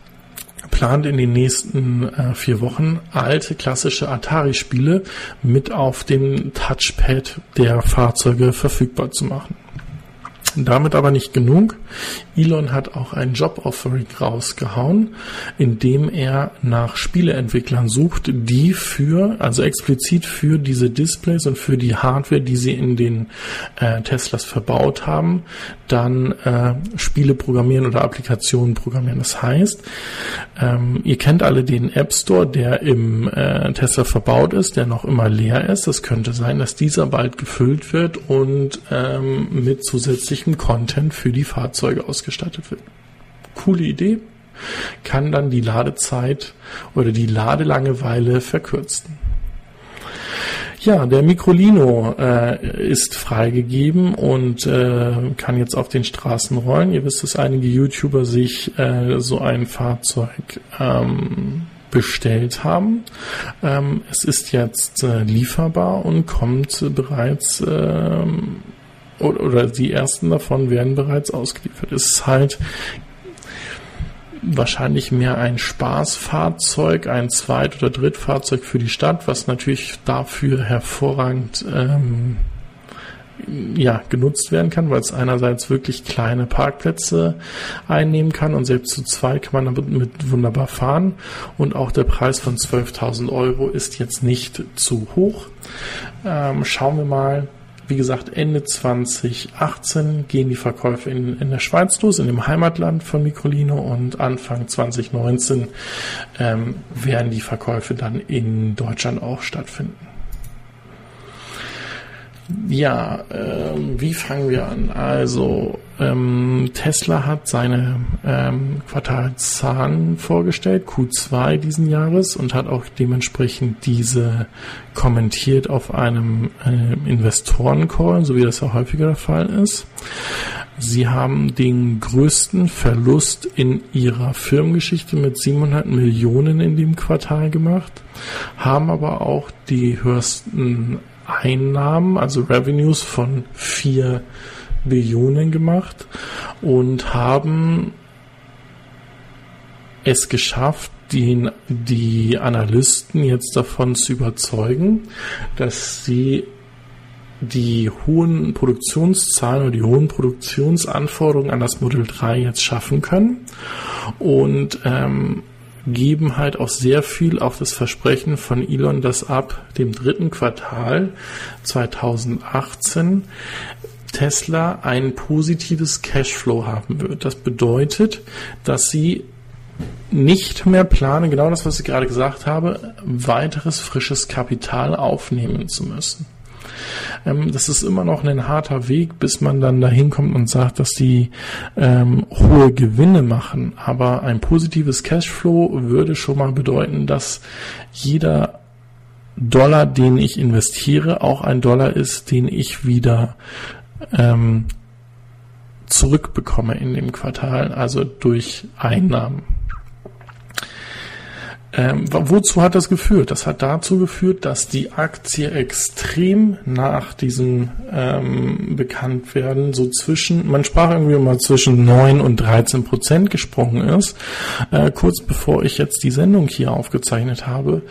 plant in den nächsten äh, vier Wochen alte klassische Atari-Spiele mit auf dem Touchpad der Fahrzeuge verfügbar zu machen. Damit aber nicht genug. Elon hat auch ein Job-Offering rausgehauen, in dem er nach Spieleentwicklern sucht, die für, also explizit für diese Displays und für die Hardware, die sie in den äh, Teslas verbaut haben, dann äh, Spiele programmieren oder Applikationen programmieren. Das heißt, ähm, ihr kennt alle den App Store, der im äh, Tesla verbaut ist, der noch immer leer ist. Das könnte sein, dass dieser bald gefüllt wird und ähm, mit zusätzlichem Content für die Fahrzeuge ausgestattet wird. Coole Idee. Kann dann die Ladezeit oder die Ladelangeweile verkürzen. Ja, der Microlino äh, ist freigegeben und äh, kann jetzt auf den Straßen rollen. Ihr wisst, dass einige YouTuber sich äh, so ein Fahrzeug ähm, bestellt haben. Ähm, es ist jetzt äh, lieferbar und kommt bereits ähm, oder, die ersten davon werden bereits ausgeliefert. Es ist halt wahrscheinlich mehr ein Spaßfahrzeug, ein Zweit- oder Drittfahrzeug für die Stadt, was natürlich dafür hervorragend ähm, ja, genutzt werden kann, weil es einerseits wirklich kleine Parkplätze einnehmen kann und selbst zu zweit kann man damit mit wunderbar fahren und auch der Preis von 12.000 Euro ist jetzt nicht zu hoch. Ähm, schauen wir mal, wie gesagt, Ende 2018 gehen die Verkäufe in, in der Schweiz los, in dem Heimatland von Microlino und Anfang 2019 ähm, werden die Verkäufe dann in Deutschland auch stattfinden. Ja, ähm, wie fangen wir an? Also ähm, Tesla hat seine ähm, Quartalszahlen vorgestellt, Q2 diesen Jahres, und hat auch dementsprechend diese kommentiert auf einem äh, Investorencall, so wie das ja häufiger der Fall ist. Sie haben den größten Verlust in ihrer Firmengeschichte mit 700 Millionen in dem Quartal gemacht, haben aber auch die höchsten Einnahmen, also Revenues von 4 Billionen gemacht und haben es geschafft, den, die Analysten jetzt davon zu überzeugen, dass sie die hohen Produktionszahlen oder die hohen Produktionsanforderungen an das Model 3 jetzt schaffen können. Und ähm, geben halt auch sehr viel auf das Versprechen von Elon, dass ab dem dritten Quartal 2018 Tesla ein positives Cashflow haben wird. Das bedeutet, dass sie nicht mehr planen, genau das, was ich gerade gesagt habe, weiteres frisches Kapital aufnehmen zu müssen. Ähm, das ist immer noch ein harter Weg, bis man dann dahin kommt und sagt, dass die ähm, hohe Gewinne machen. Aber ein positives Cashflow würde schon mal bedeuten, dass jeder Dollar, den ich investiere, auch ein Dollar ist, den ich wieder ähm, zurückbekomme in dem Quartal, also durch Einnahmen. Ähm, wozu hat das geführt? Das hat dazu geführt, dass die Aktie extrem nach diesem ähm, Bekanntwerden so zwischen, man sprach irgendwie mal zwischen 9 und 13 Prozent gesprungen ist. Äh, kurz bevor ich jetzt die Sendung hier aufgezeichnet habe,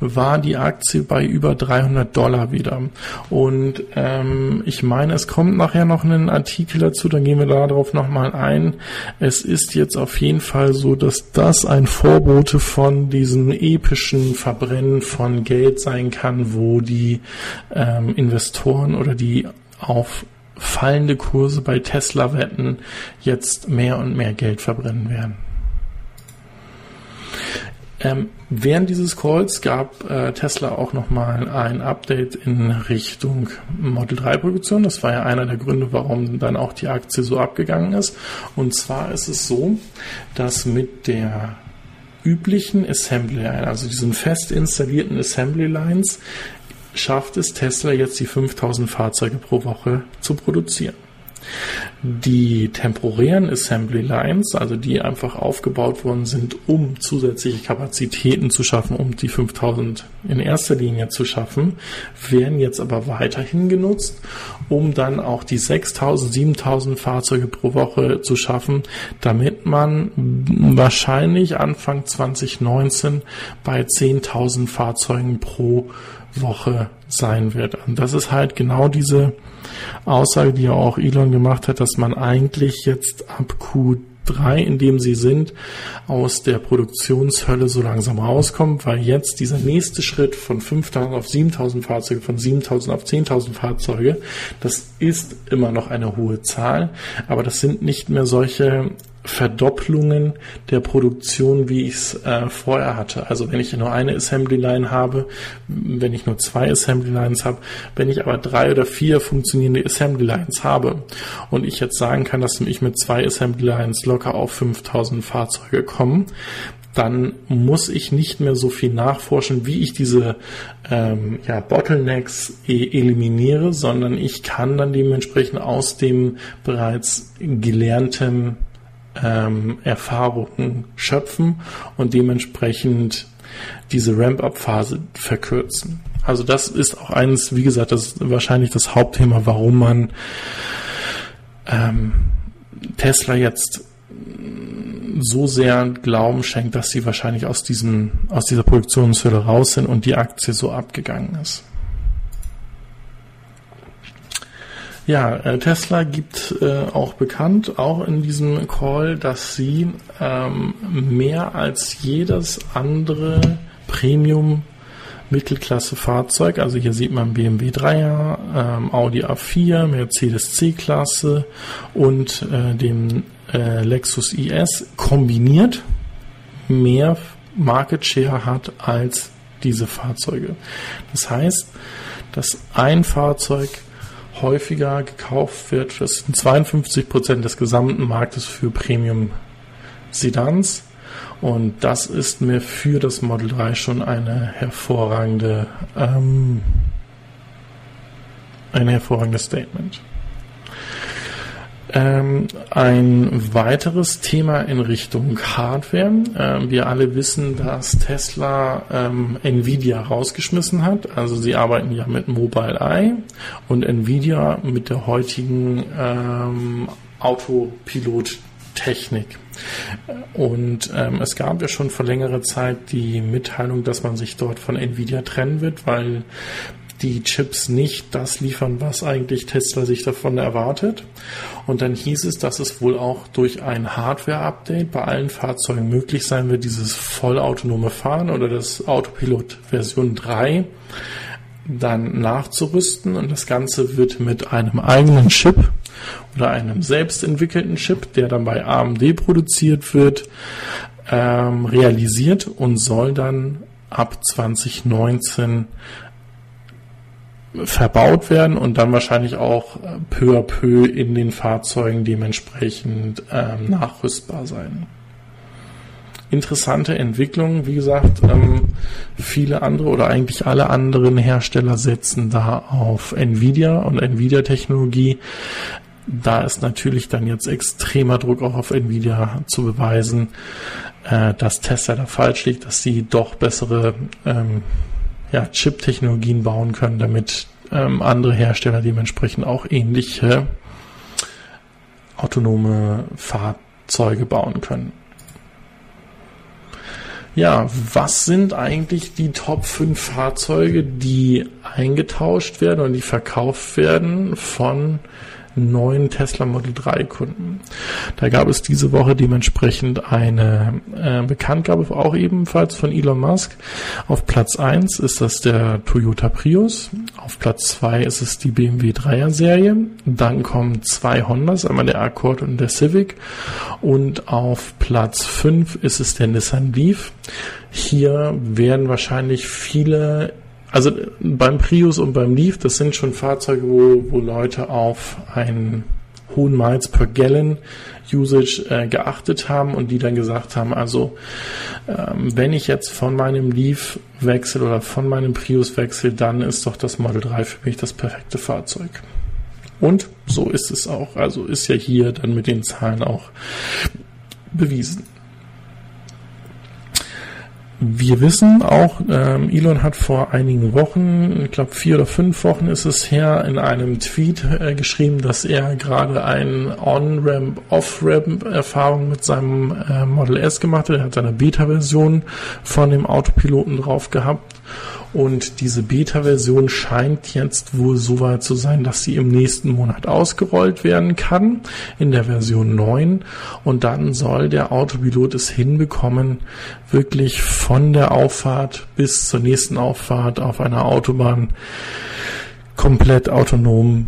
war die Aktie bei über 300 Dollar wieder. Und ähm, ich meine, es kommt nachher noch ein Artikel dazu, dann gehen wir darauf nochmal ein. Es ist jetzt auf jeden Fall so, dass das ein Vorbote von diesem diesem epischen Verbrennen von Geld sein kann, wo die ähm, Investoren oder die auf fallende Kurse bei Tesla wetten, jetzt mehr und mehr Geld verbrennen werden. Ähm, während dieses Calls gab äh, Tesla auch nochmal ein Update in Richtung Model 3 Produktion. Das war ja einer der Gründe, warum dann auch die Aktie so abgegangen ist. Und zwar ist es so, dass mit der üblichen Assembly Line, also diesen fest installierten Assembly Lines, schafft es Tesla jetzt die 5000 Fahrzeuge pro Woche zu produzieren. Die temporären Assembly Lines, also die einfach aufgebaut worden sind, um zusätzliche Kapazitäten zu schaffen, um die 5000 in erster Linie zu schaffen, werden jetzt aber weiterhin genutzt, um dann auch die 6000, 7000 Fahrzeuge pro Woche zu schaffen, damit man wahrscheinlich Anfang 2019 bei 10.000 Fahrzeugen pro Woche sein wird. Und das ist halt genau diese Aussage, die ja auch Elon gemacht hat, dass man eigentlich jetzt ab Q3, in dem sie sind, aus der Produktionshölle so langsam rauskommt, weil jetzt dieser nächste Schritt von 5000 auf 7000 Fahrzeuge, von 7000 auf 10.000 Fahrzeuge, das ist immer noch eine hohe Zahl, aber das sind nicht mehr solche Verdopplungen der Produktion, wie ich es äh, vorher hatte. Also wenn ich nur eine Assembly Line habe, wenn ich nur zwei Assembly Lines habe, wenn ich aber drei oder vier funktionierende Assembly Lines habe und ich jetzt sagen kann, dass ich mit zwei Assembly Lines locker auf 5000 Fahrzeuge komme, dann muss ich nicht mehr so viel nachforschen, wie ich diese ähm, ja, Bottlenecks e eliminiere, sondern ich kann dann dementsprechend aus dem bereits gelernten ähm, Erfahrungen schöpfen und dementsprechend diese Ramp-up-Phase verkürzen. Also das ist auch eines, wie gesagt, das ist wahrscheinlich das Hauptthema, warum man ähm, Tesla jetzt so sehr Glauben schenkt, dass sie wahrscheinlich aus diesem, aus dieser Produktionshöhle raus sind und die Aktie so abgegangen ist. Ja, äh, Tesla gibt äh, auch bekannt, auch in diesem Call, dass sie ähm, mehr als jedes andere Premium Mittelklasse Fahrzeug, also hier sieht man BMW 3er, ähm, Audi A4, Mercedes C-Klasse und äh, dem äh, Lexus IS kombiniert mehr Market Share hat als diese Fahrzeuge. Das heißt, dass ein Fahrzeug häufiger gekauft wird. Das sind 52 Prozent des gesamten Marktes für Premium Sedans. Und das ist mir für das Model 3 schon eine hervorragende, ähm, ein hervorragendes Statement. Ähm, ein weiteres Thema in Richtung Hardware. Ähm, wir alle wissen, dass Tesla ähm, Nvidia rausgeschmissen hat. Also sie arbeiten ja mit Mobile Eye und Nvidia mit der heutigen ähm, Autopilot-Technik. Und ähm, es gab ja schon vor längerer Zeit die Mitteilung, dass man sich dort von Nvidia trennen wird, weil die Chips nicht das liefern, was eigentlich Tesla sich davon erwartet. Und dann hieß es, dass es wohl auch durch ein Hardware-Update bei allen Fahrzeugen möglich sein wird, dieses vollautonome Fahren oder das Autopilot Version 3 dann nachzurüsten und das Ganze wird mit einem eigenen Chip oder einem selbst entwickelten Chip, der dann bei AMD produziert wird, ähm, realisiert und soll dann ab 2019 verbaut werden und dann wahrscheinlich auch äh, peu à peu in den Fahrzeugen dementsprechend ähm, nachrüstbar sein. Interessante Entwicklung, wie gesagt, ähm, viele andere oder eigentlich alle anderen Hersteller setzen da auf Nvidia und Nvidia-Technologie. Da ist natürlich dann jetzt extremer Druck auch auf Nvidia zu beweisen, äh, dass Tesla da falsch liegt, dass sie doch bessere ähm, ja, Chip-Technologien bauen können, damit ähm, andere Hersteller dementsprechend auch ähnliche autonome Fahrzeuge bauen können. Ja, was sind eigentlich die Top 5 Fahrzeuge, die eingetauscht werden und die verkauft werden von neuen Tesla Model 3 Kunden. Da gab es diese Woche dementsprechend eine äh, Bekanntgabe auch ebenfalls von Elon Musk. Auf Platz 1 ist das der Toyota Prius. Auf Platz 2 ist es die BMW 3er Serie. Dann kommen zwei Hondas, einmal der Accord und der Civic. Und auf Platz 5 ist es der Nissan Leaf. Hier werden wahrscheinlich viele also beim Prius und beim Leaf, das sind schon Fahrzeuge, wo, wo Leute auf einen hohen Miles per Gallon Usage äh, geachtet haben und die dann gesagt haben, also ähm, wenn ich jetzt von meinem Leaf wechsle oder von meinem Prius wechsle, dann ist doch das Model 3 für mich das perfekte Fahrzeug. Und so ist es auch. Also ist ja hier dann mit den Zahlen auch bewiesen. Wir wissen auch, ähm, Elon hat vor einigen Wochen, ich glaube vier oder fünf Wochen ist es her, in einem Tweet äh, geschrieben, dass er gerade eine On-Ramp, Off-Ramp-Erfahrung mit seinem äh, Model S gemacht hat. Er hat seine Beta-Version von dem Autopiloten drauf gehabt Und diese Beta-Version scheint jetzt wohl so weit zu sein, dass sie im nächsten Monat ausgerollt werden kann, in der Version 9. Und dann soll der Autopilot es hinbekommen, wirklich von der Auffahrt bis zur nächsten Auffahrt auf einer Autobahn komplett autonom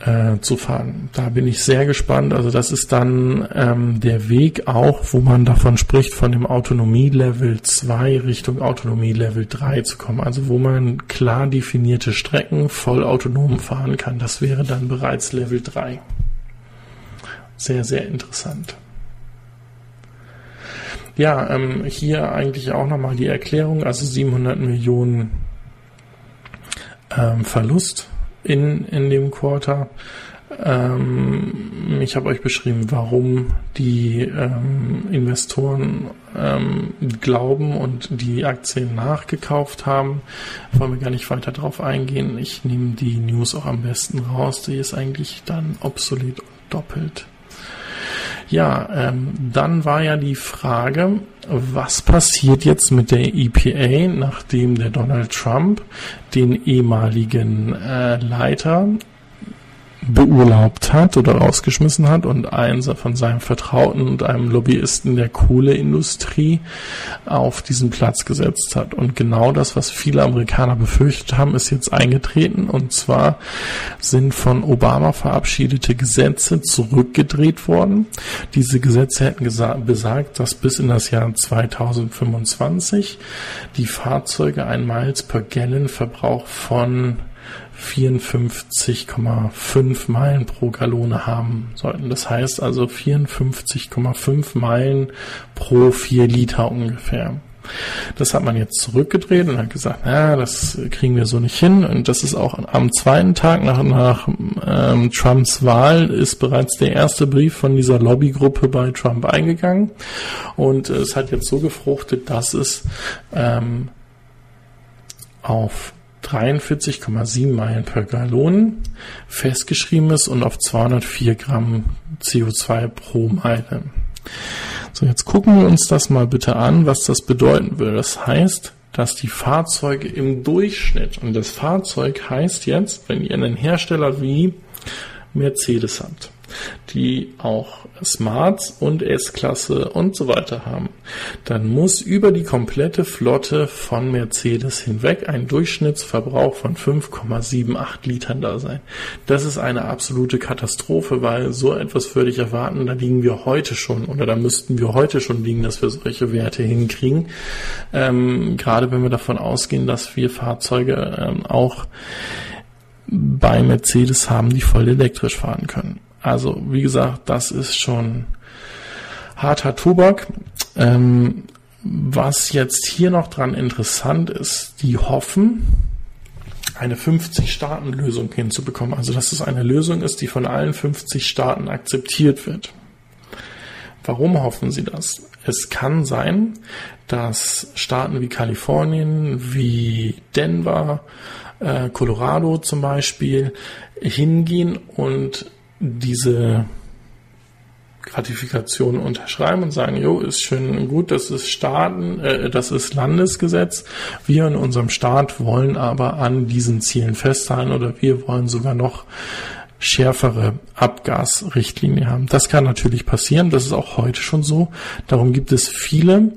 äh, zu fahren. Da bin ich sehr gespannt. Also das ist dann ähm, der Weg auch, wo man davon spricht, von dem Autonomie-Level 2 Richtung Autonomie-Level 3 zu kommen. Also wo man klar definierte Strecken voll autonom fahren kann. Das wäre dann bereits Level 3. Sehr, sehr interessant. Ja, ähm, hier eigentlich auch nochmal die Erklärung. Also 700 Millionen ähm, Verlust in, in dem Quarter. Ähm, ich habe euch beschrieben, warum die ähm, Investoren ähm, glauben und die Aktien nachgekauft haben. Wollen wir gar nicht weiter drauf eingehen. Ich nehme die News auch am besten raus. Die ist eigentlich dann obsolet und doppelt. Ja, ähm, dann war ja die Frage, was passiert jetzt mit der EPA, nachdem der Donald Trump den ehemaligen äh, Leiter beurlaubt hat oder rausgeschmissen hat und einen von seinem Vertrauten und einem Lobbyisten der Kohleindustrie auf diesen Platz gesetzt hat. Und genau das, was viele Amerikaner befürchtet haben, ist jetzt eingetreten. Und zwar sind von Obama verabschiedete Gesetze zurückgedreht worden. Diese Gesetze hätten besagt, dass bis in das Jahr 2025 die Fahrzeuge einen Miles per Gallon Verbrauch von 54,5 Meilen pro Gallone haben sollten. Das heißt also 54,5 Meilen pro 4 Liter ungefähr. Das hat man jetzt zurückgedreht und hat gesagt, na, das kriegen wir so nicht hin. Und das ist auch am zweiten Tag nach, nach ähm, Trumps Wahl ist bereits der erste Brief von dieser Lobbygruppe bei Trump eingegangen. Und es hat jetzt so gefruchtet, dass es ähm, auf 43,7 Meilen per Gallon festgeschrieben ist und auf 204 Gramm CO2 pro Meile. So, jetzt gucken wir uns das mal bitte an, was das bedeuten will. Das heißt, dass die Fahrzeuge im Durchschnitt, und das Fahrzeug heißt jetzt, wenn ihr einen Hersteller wie Mercedes habt, die auch Smarts und S-Klasse und so weiter haben, dann muss über die komplette Flotte von Mercedes hinweg ein Durchschnittsverbrauch von 5,78 Litern da sein. Das ist eine absolute Katastrophe, weil so etwas würde ich erwarten, da liegen wir heute schon oder da müssten wir heute schon liegen, dass wir solche Werte hinkriegen. Ähm, gerade wenn wir davon ausgehen, dass wir Fahrzeuge ähm, auch bei Mercedes haben, die voll elektrisch fahren können. Also, wie gesagt, das ist schon harter Tobak. Ähm, was jetzt hier noch dran interessant ist, die hoffen, eine 50-Staaten-Lösung hinzubekommen. Also, dass es eine Lösung ist, die von allen 50 Staaten akzeptiert wird. Warum hoffen sie das? Es kann sein, dass Staaten wie Kalifornien, wie Denver, äh, Colorado zum Beispiel hingehen und diese Gratifikation unterschreiben und sagen, jo, ist schön gut, das ist Staaten, äh, das ist Landesgesetz. Wir in unserem Staat wollen aber an diesen Zielen festhalten oder wir wollen sogar noch schärfere Abgasrichtlinien haben. Das kann natürlich passieren, das ist auch heute schon so. Darum gibt es viele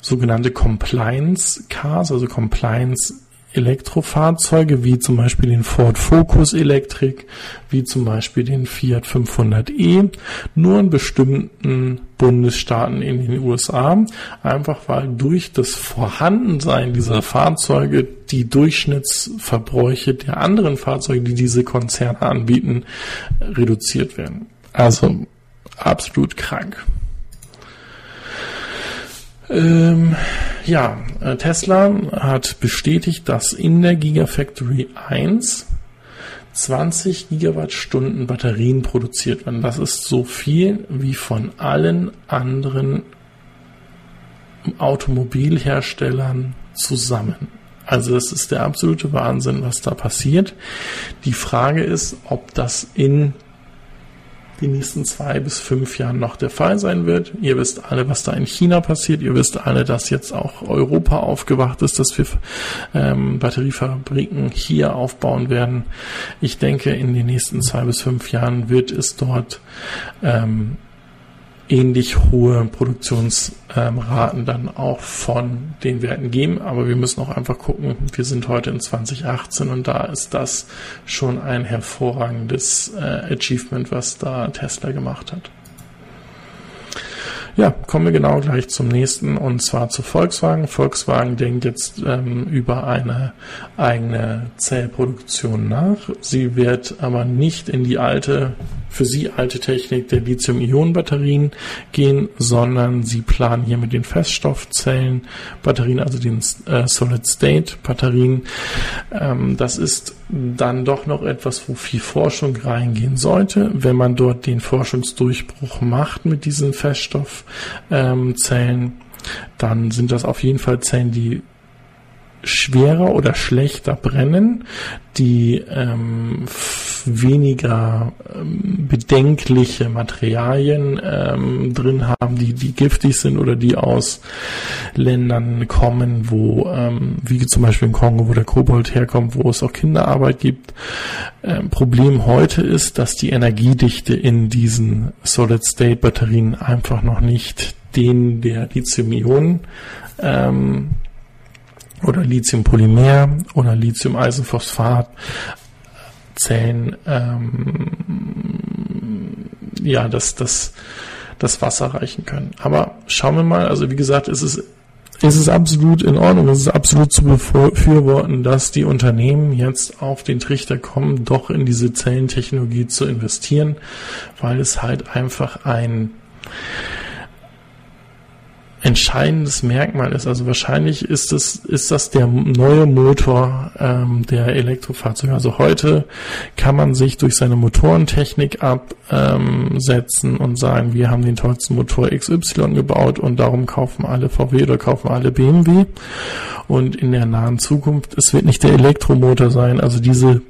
sogenannte Compliance Cars, also Compliance Elektrofahrzeuge, wie zum Beispiel den Ford Focus Electric, wie zum Beispiel den Fiat 500e, nur in bestimmten Bundesstaaten in den USA, einfach weil durch das Vorhandensein dieser Fahrzeuge die Durchschnittsverbräuche der anderen Fahrzeuge, die diese Konzerne anbieten, reduziert werden. Also absolut krank. Ähm, ja, äh, Tesla hat bestätigt, dass in der Gigafactory 1 20 Gigawattstunden Batterien produziert werden. Das ist so viel wie von allen anderen Automobilherstellern zusammen. Also das ist der absolute Wahnsinn, was da passiert. Die Frage ist, ob das in die nächsten zwei bis fünf Jahren noch der Fall sein wird. Ihr wisst alle, was da in China passiert. Ihr wisst alle, dass jetzt auch Europa aufgewacht ist, dass wir ähm, Batteriefabriken hier aufbauen werden. Ich denke, in den nächsten zwei bis fünf Jahren wird es dort ähm, ähnlich hohe Produktionsraten dann auch von den Werten geben. Aber wir müssen auch einfach gucken, wir sind heute in 2018 und da ist das schon ein hervorragendes äh, Achievement, was da Tesla gemacht hat. Ja, kommen wir genau gleich zum nächsten und zwar zu Volkswagen. Volkswagen denkt jetzt ähm, über eine eigene Zellproduktion nach. Sie wird aber nicht in die alte für sie alte Technik der Lithium-Ionen-Batterien gehen, sondern sie planen hier mit den Feststoffzellen-Batterien, also den äh, Solid-State-Batterien. Ähm, das ist dann doch noch etwas, wo viel Forschung reingehen sollte. Wenn man dort den Forschungsdurchbruch macht mit diesen Feststoffzellen, ähm, dann sind das auf jeden Fall Zellen, die schwerer oder schlechter brennen, die ähm, weniger ähm, bedenkliche Materialien ähm, drin haben, die, die giftig sind oder die aus Ländern kommen, wo, ähm, wie zum Beispiel in Kongo, wo der Kobold herkommt, wo es auch Kinderarbeit gibt. Ähm, Problem heute ist, dass die Energiedichte in diesen Solid-State-Batterien einfach noch nicht den der Lithium-Ionen ähm, oder Lithiumpolymer oder Lithium-Eisenphosphat Zellen ähm, ja das das das Wasser reichen können. Aber schauen wir mal, also wie gesagt, es ist es ist absolut in Ordnung, es ist absolut zu befürworten, dass die Unternehmen jetzt auf den Trichter kommen, doch in diese Zellentechnologie zu investieren, weil es halt einfach ein entscheidendes Merkmal ist. Also wahrscheinlich ist es ist das der neue Motor ähm, der Elektrofahrzeuge. Also heute kann man sich durch seine Motorentechnik absetzen ähm, und sagen, wir haben den tollsten Motor XY gebaut und darum kaufen alle VW oder kaufen alle BMW. Und in der nahen Zukunft, es wird nicht der Elektromotor sein. Also diese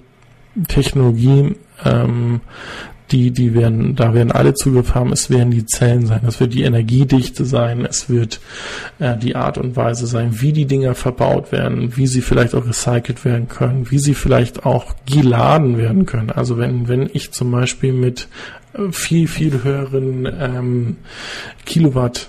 Technologie ähm, die, die werden, da werden alle Zugriff haben, es werden die Zellen sein, es wird die Energiedichte sein, es wird äh, die Art und Weise sein, wie die Dinger verbaut werden, wie sie vielleicht auch recycelt werden können, wie sie vielleicht auch geladen werden können. Also wenn, wenn ich zum Beispiel mit äh, viel, viel höheren ähm, Kilowatt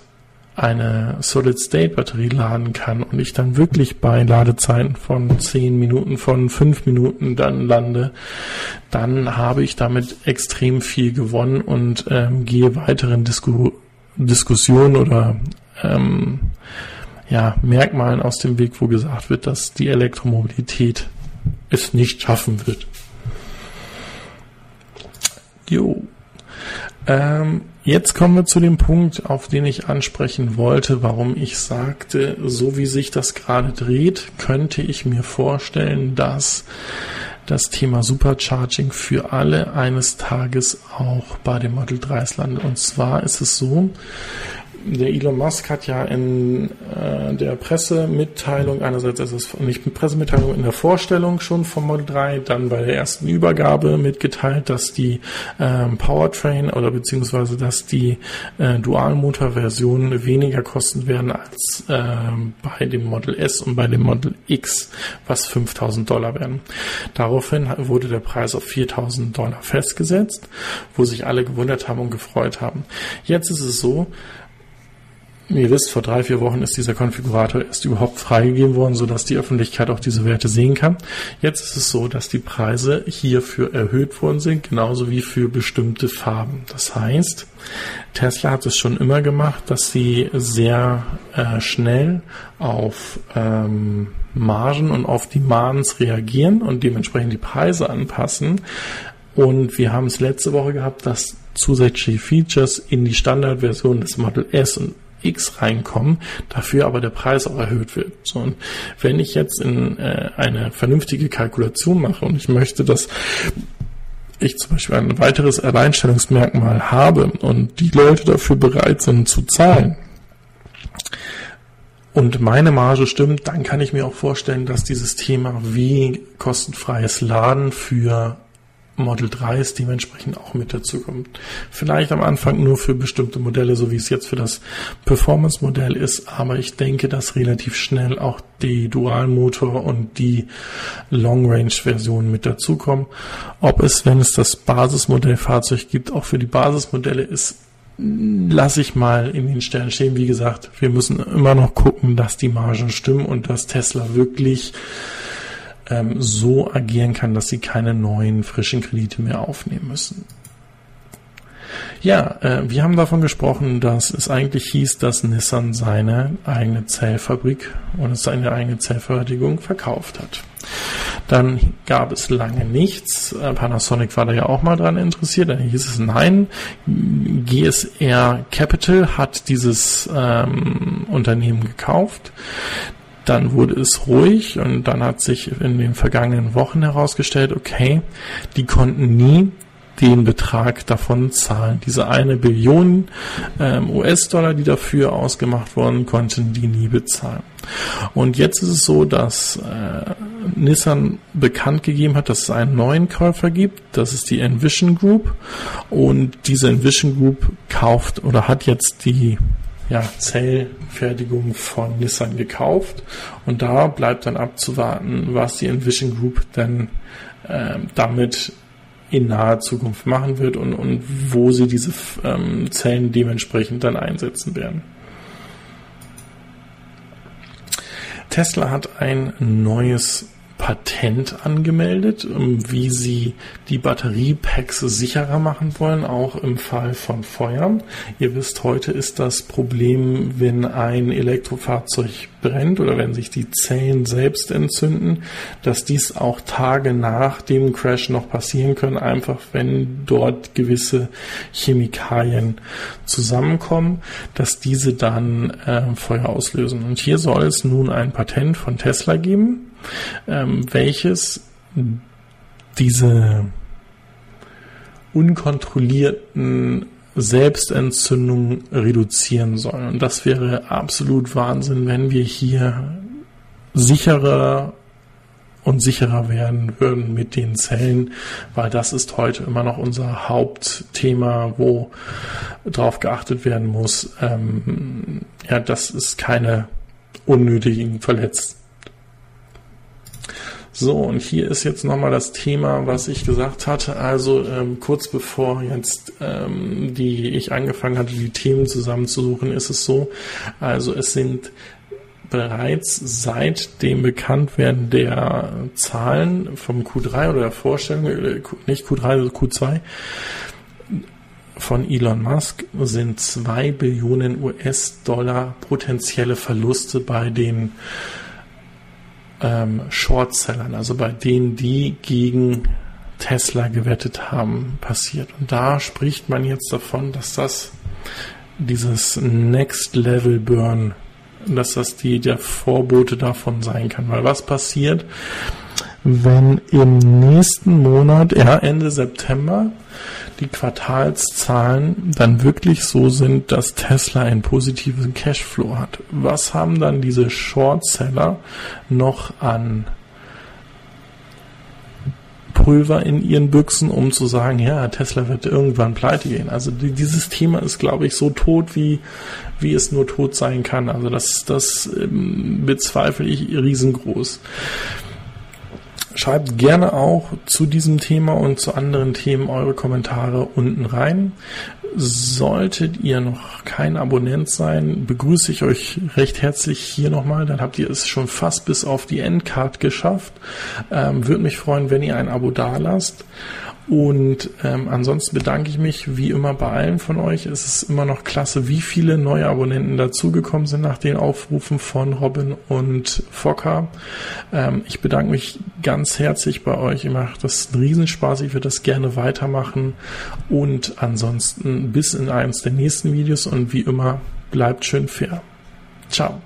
eine Solid-State-Batterie laden kann und ich dann wirklich bei Ladezeiten von 10 Minuten, von 5 Minuten dann lande, dann habe ich damit extrem viel gewonnen und ähm, gehe weiteren Disku Diskussionen oder ähm, ja, Merkmalen aus dem Weg, wo gesagt wird, dass die Elektromobilität es nicht schaffen wird. Jo. Ähm, Jetzt kommen wir zu dem Punkt, auf den ich ansprechen wollte, warum ich sagte, so wie sich das gerade dreht, könnte ich mir vorstellen, dass das Thema Supercharging für alle eines Tages auch bei dem Model 3 landet. Und zwar ist es so, der Elon Musk hat ja in äh, der Pressemitteilung, einerseits ist es nicht mit Pressemitteilung, in der Vorstellung schon vom Model 3, dann bei der ersten Übergabe mitgeteilt, dass die ähm, Powertrain oder beziehungsweise dass die äh, Dualmotor-Versionen weniger kosten werden als äh, bei dem Model S und bei dem Model X, was 5000 Dollar werden. Daraufhin wurde der Preis auf 4000 Dollar festgesetzt, wo sich alle gewundert haben und gefreut haben. Jetzt ist es so, Ihr wisst, vor drei, vier Wochen ist dieser Konfigurator erst überhaupt freigegeben worden, sodass die Öffentlichkeit auch diese Werte sehen kann. Jetzt ist es so, dass die Preise hierfür erhöht worden sind, genauso wie für bestimmte Farben. Das heißt, Tesla hat es schon immer gemacht, dass sie sehr äh, schnell auf ähm, Margen und auf Demands reagieren und dementsprechend die Preise anpassen. Und wir haben es letzte Woche gehabt, dass zusätzliche Features in die Standardversion des Model S und X reinkommen, dafür aber der Preis auch erhöht wird. So, und wenn ich jetzt in äh, eine vernünftige Kalkulation mache und ich möchte, dass ich zum Beispiel ein weiteres Alleinstellungsmerkmal habe und die Leute dafür bereit sind zu zahlen, und meine Marge stimmt, dann kann ich mir auch vorstellen, dass dieses Thema wie kostenfreies Laden für Model 3s dementsprechend auch mit dazu kommt. Vielleicht am Anfang nur für bestimmte Modelle, so wie es jetzt für das Performance-Modell ist, aber ich denke, dass relativ schnell auch die Dualmotor und die Long-Range-Version mit dazukommen. Ob es, wenn es das Basismodellfahrzeug gibt, auch für die Basismodelle ist, lasse ich mal in den Sternen stehen. Wie gesagt, wir müssen immer noch gucken, dass die Margen stimmen und dass Tesla wirklich ähm, so agieren kann, dass sie keine neuen frischen Kredite mehr aufnehmen müssen. Ja, äh, wir haben davon gesprochen, dass es eigentlich hieß, dass Nissan seine eigene Zellfabrik oder seine eigene Zellfertigung verkauft hat. Dann gab es lange nichts. Äh, Panasonic war da ja auch mal dran interessiert. Dann hieß es nein. GSR Capital hat dieses ähm, Unternehmen gekauft. Dann wurde es ruhig und dann hat sich in den vergangenen Wochen herausgestellt, okay, die konnten nie den Betrag davon zahlen. Diese eine Billion ähm, US-Dollar, die dafür ausgemacht wurden, konnten die nie bezahlen. Und jetzt ist es so, dass äh, Nissan bekannt gegeben hat, dass es einen neuen Käufer gibt. Das ist die Envision Group. Und diese Envision Group kauft oder hat jetzt die ja, Zellfertigung von Nissan gekauft. Und da bleibt dann abzuwarten, was die Envision Group dann äh, damit in naher Zukunft machen wird und, und wo sie diese ähm, Zellen dementsprechend dann einsetzen werden. Tesla hat ein neues Patent angemeldet, wie sie die Batteriepacks sicherer machen wollen, auch im Fall von Feuern. Ihr wisst, heute ist das Problem, wenn ein Elektrofahrzeug brennt oder wenn sich die Zellen selbst entzünden, dass dies auch Tage nach dem Crash noch passieren können, einfach wenn dort gewisse Chemikalien zusammenkommen, dass diese dann äh, Feuer auslösen. Und hier soll es nun ein Patent von Tesla geben, ähm, welches diese unkontrollierten Selbstentzündungen reduzieren soll. Und das wäre absolut Wahnsinn, wenn wir hier sicherer und sicherer werden würden mit den Zellen, weil das ist heute immer noch unser Hauptthema, wo drauf geachtet werden muss. Ähm, ja, das ist keine unnötigen Verletzungen so, und hier ist jetzt nochmal das Thema, was ich gesagt hatte. Also ähm, kurz bevor jetzt ähm, die ich angefangen hatte, die Themen zusammenzusuchen, ist es so. Also es sind bereits seit dem Bekanntwerden der Zahlen vom Q3 oder der Vorstellung, äh, nicht Q3, sondern Q2, von Elon Musk sind zwei Billionen US-Dollar potenzielle Verluste bei den ähm, Shortsellern, also bei denen, die gegen Tesla gewettet haben, passiert. Und da spricht man jetzt davon, dass das dieses Next Level Burn, dass das die, der Vorbote davon sein kann. Weil was passiert, wenn im nächsten Monat, ja, Ende September, die Quartalszahlen dann wirklich so sind, dass Tesla einen positiven Cashflow hat. Was haben dann diese Shortseller noch an Pulver in ihren Büchsen, um zu sagen, ja, Tesla wird irgendwann pleite gehen. Also dieses Thema ist, glaube ich, so tot, wie, wie es nur tot sein kann. Also das, das ähm, bezweifle ich riesengroß. Schreibt gerne auch zu diesem Thema und zu anderen Themen eure Kommentare unten rein. Solltet ihr noch kein Abonnent sein, begrüße ich euch recht herzlich hier nochmal. Dann habt ihr es schon fast bis auf die Endcard geschafft. Ähm, Würde mich freuen, wenn ihr ein Abo dalasst. Und ähm, ansonsten bedanke ich mich wie immer bei allen von euch. Es ist immer noch klasse, wie viele neue Abonnenten dazugekommen sind nach den Aufrufen von Robin und Fokker. Ähm, ich bedanke mich ganz herzlich bei euch. Ihr macht das einen Riesenspaß. Ich würde das gerne weitermachen. Und ansonsten bis in eines der nächsten Videos und wie immer bleibt schön fair. Ciao.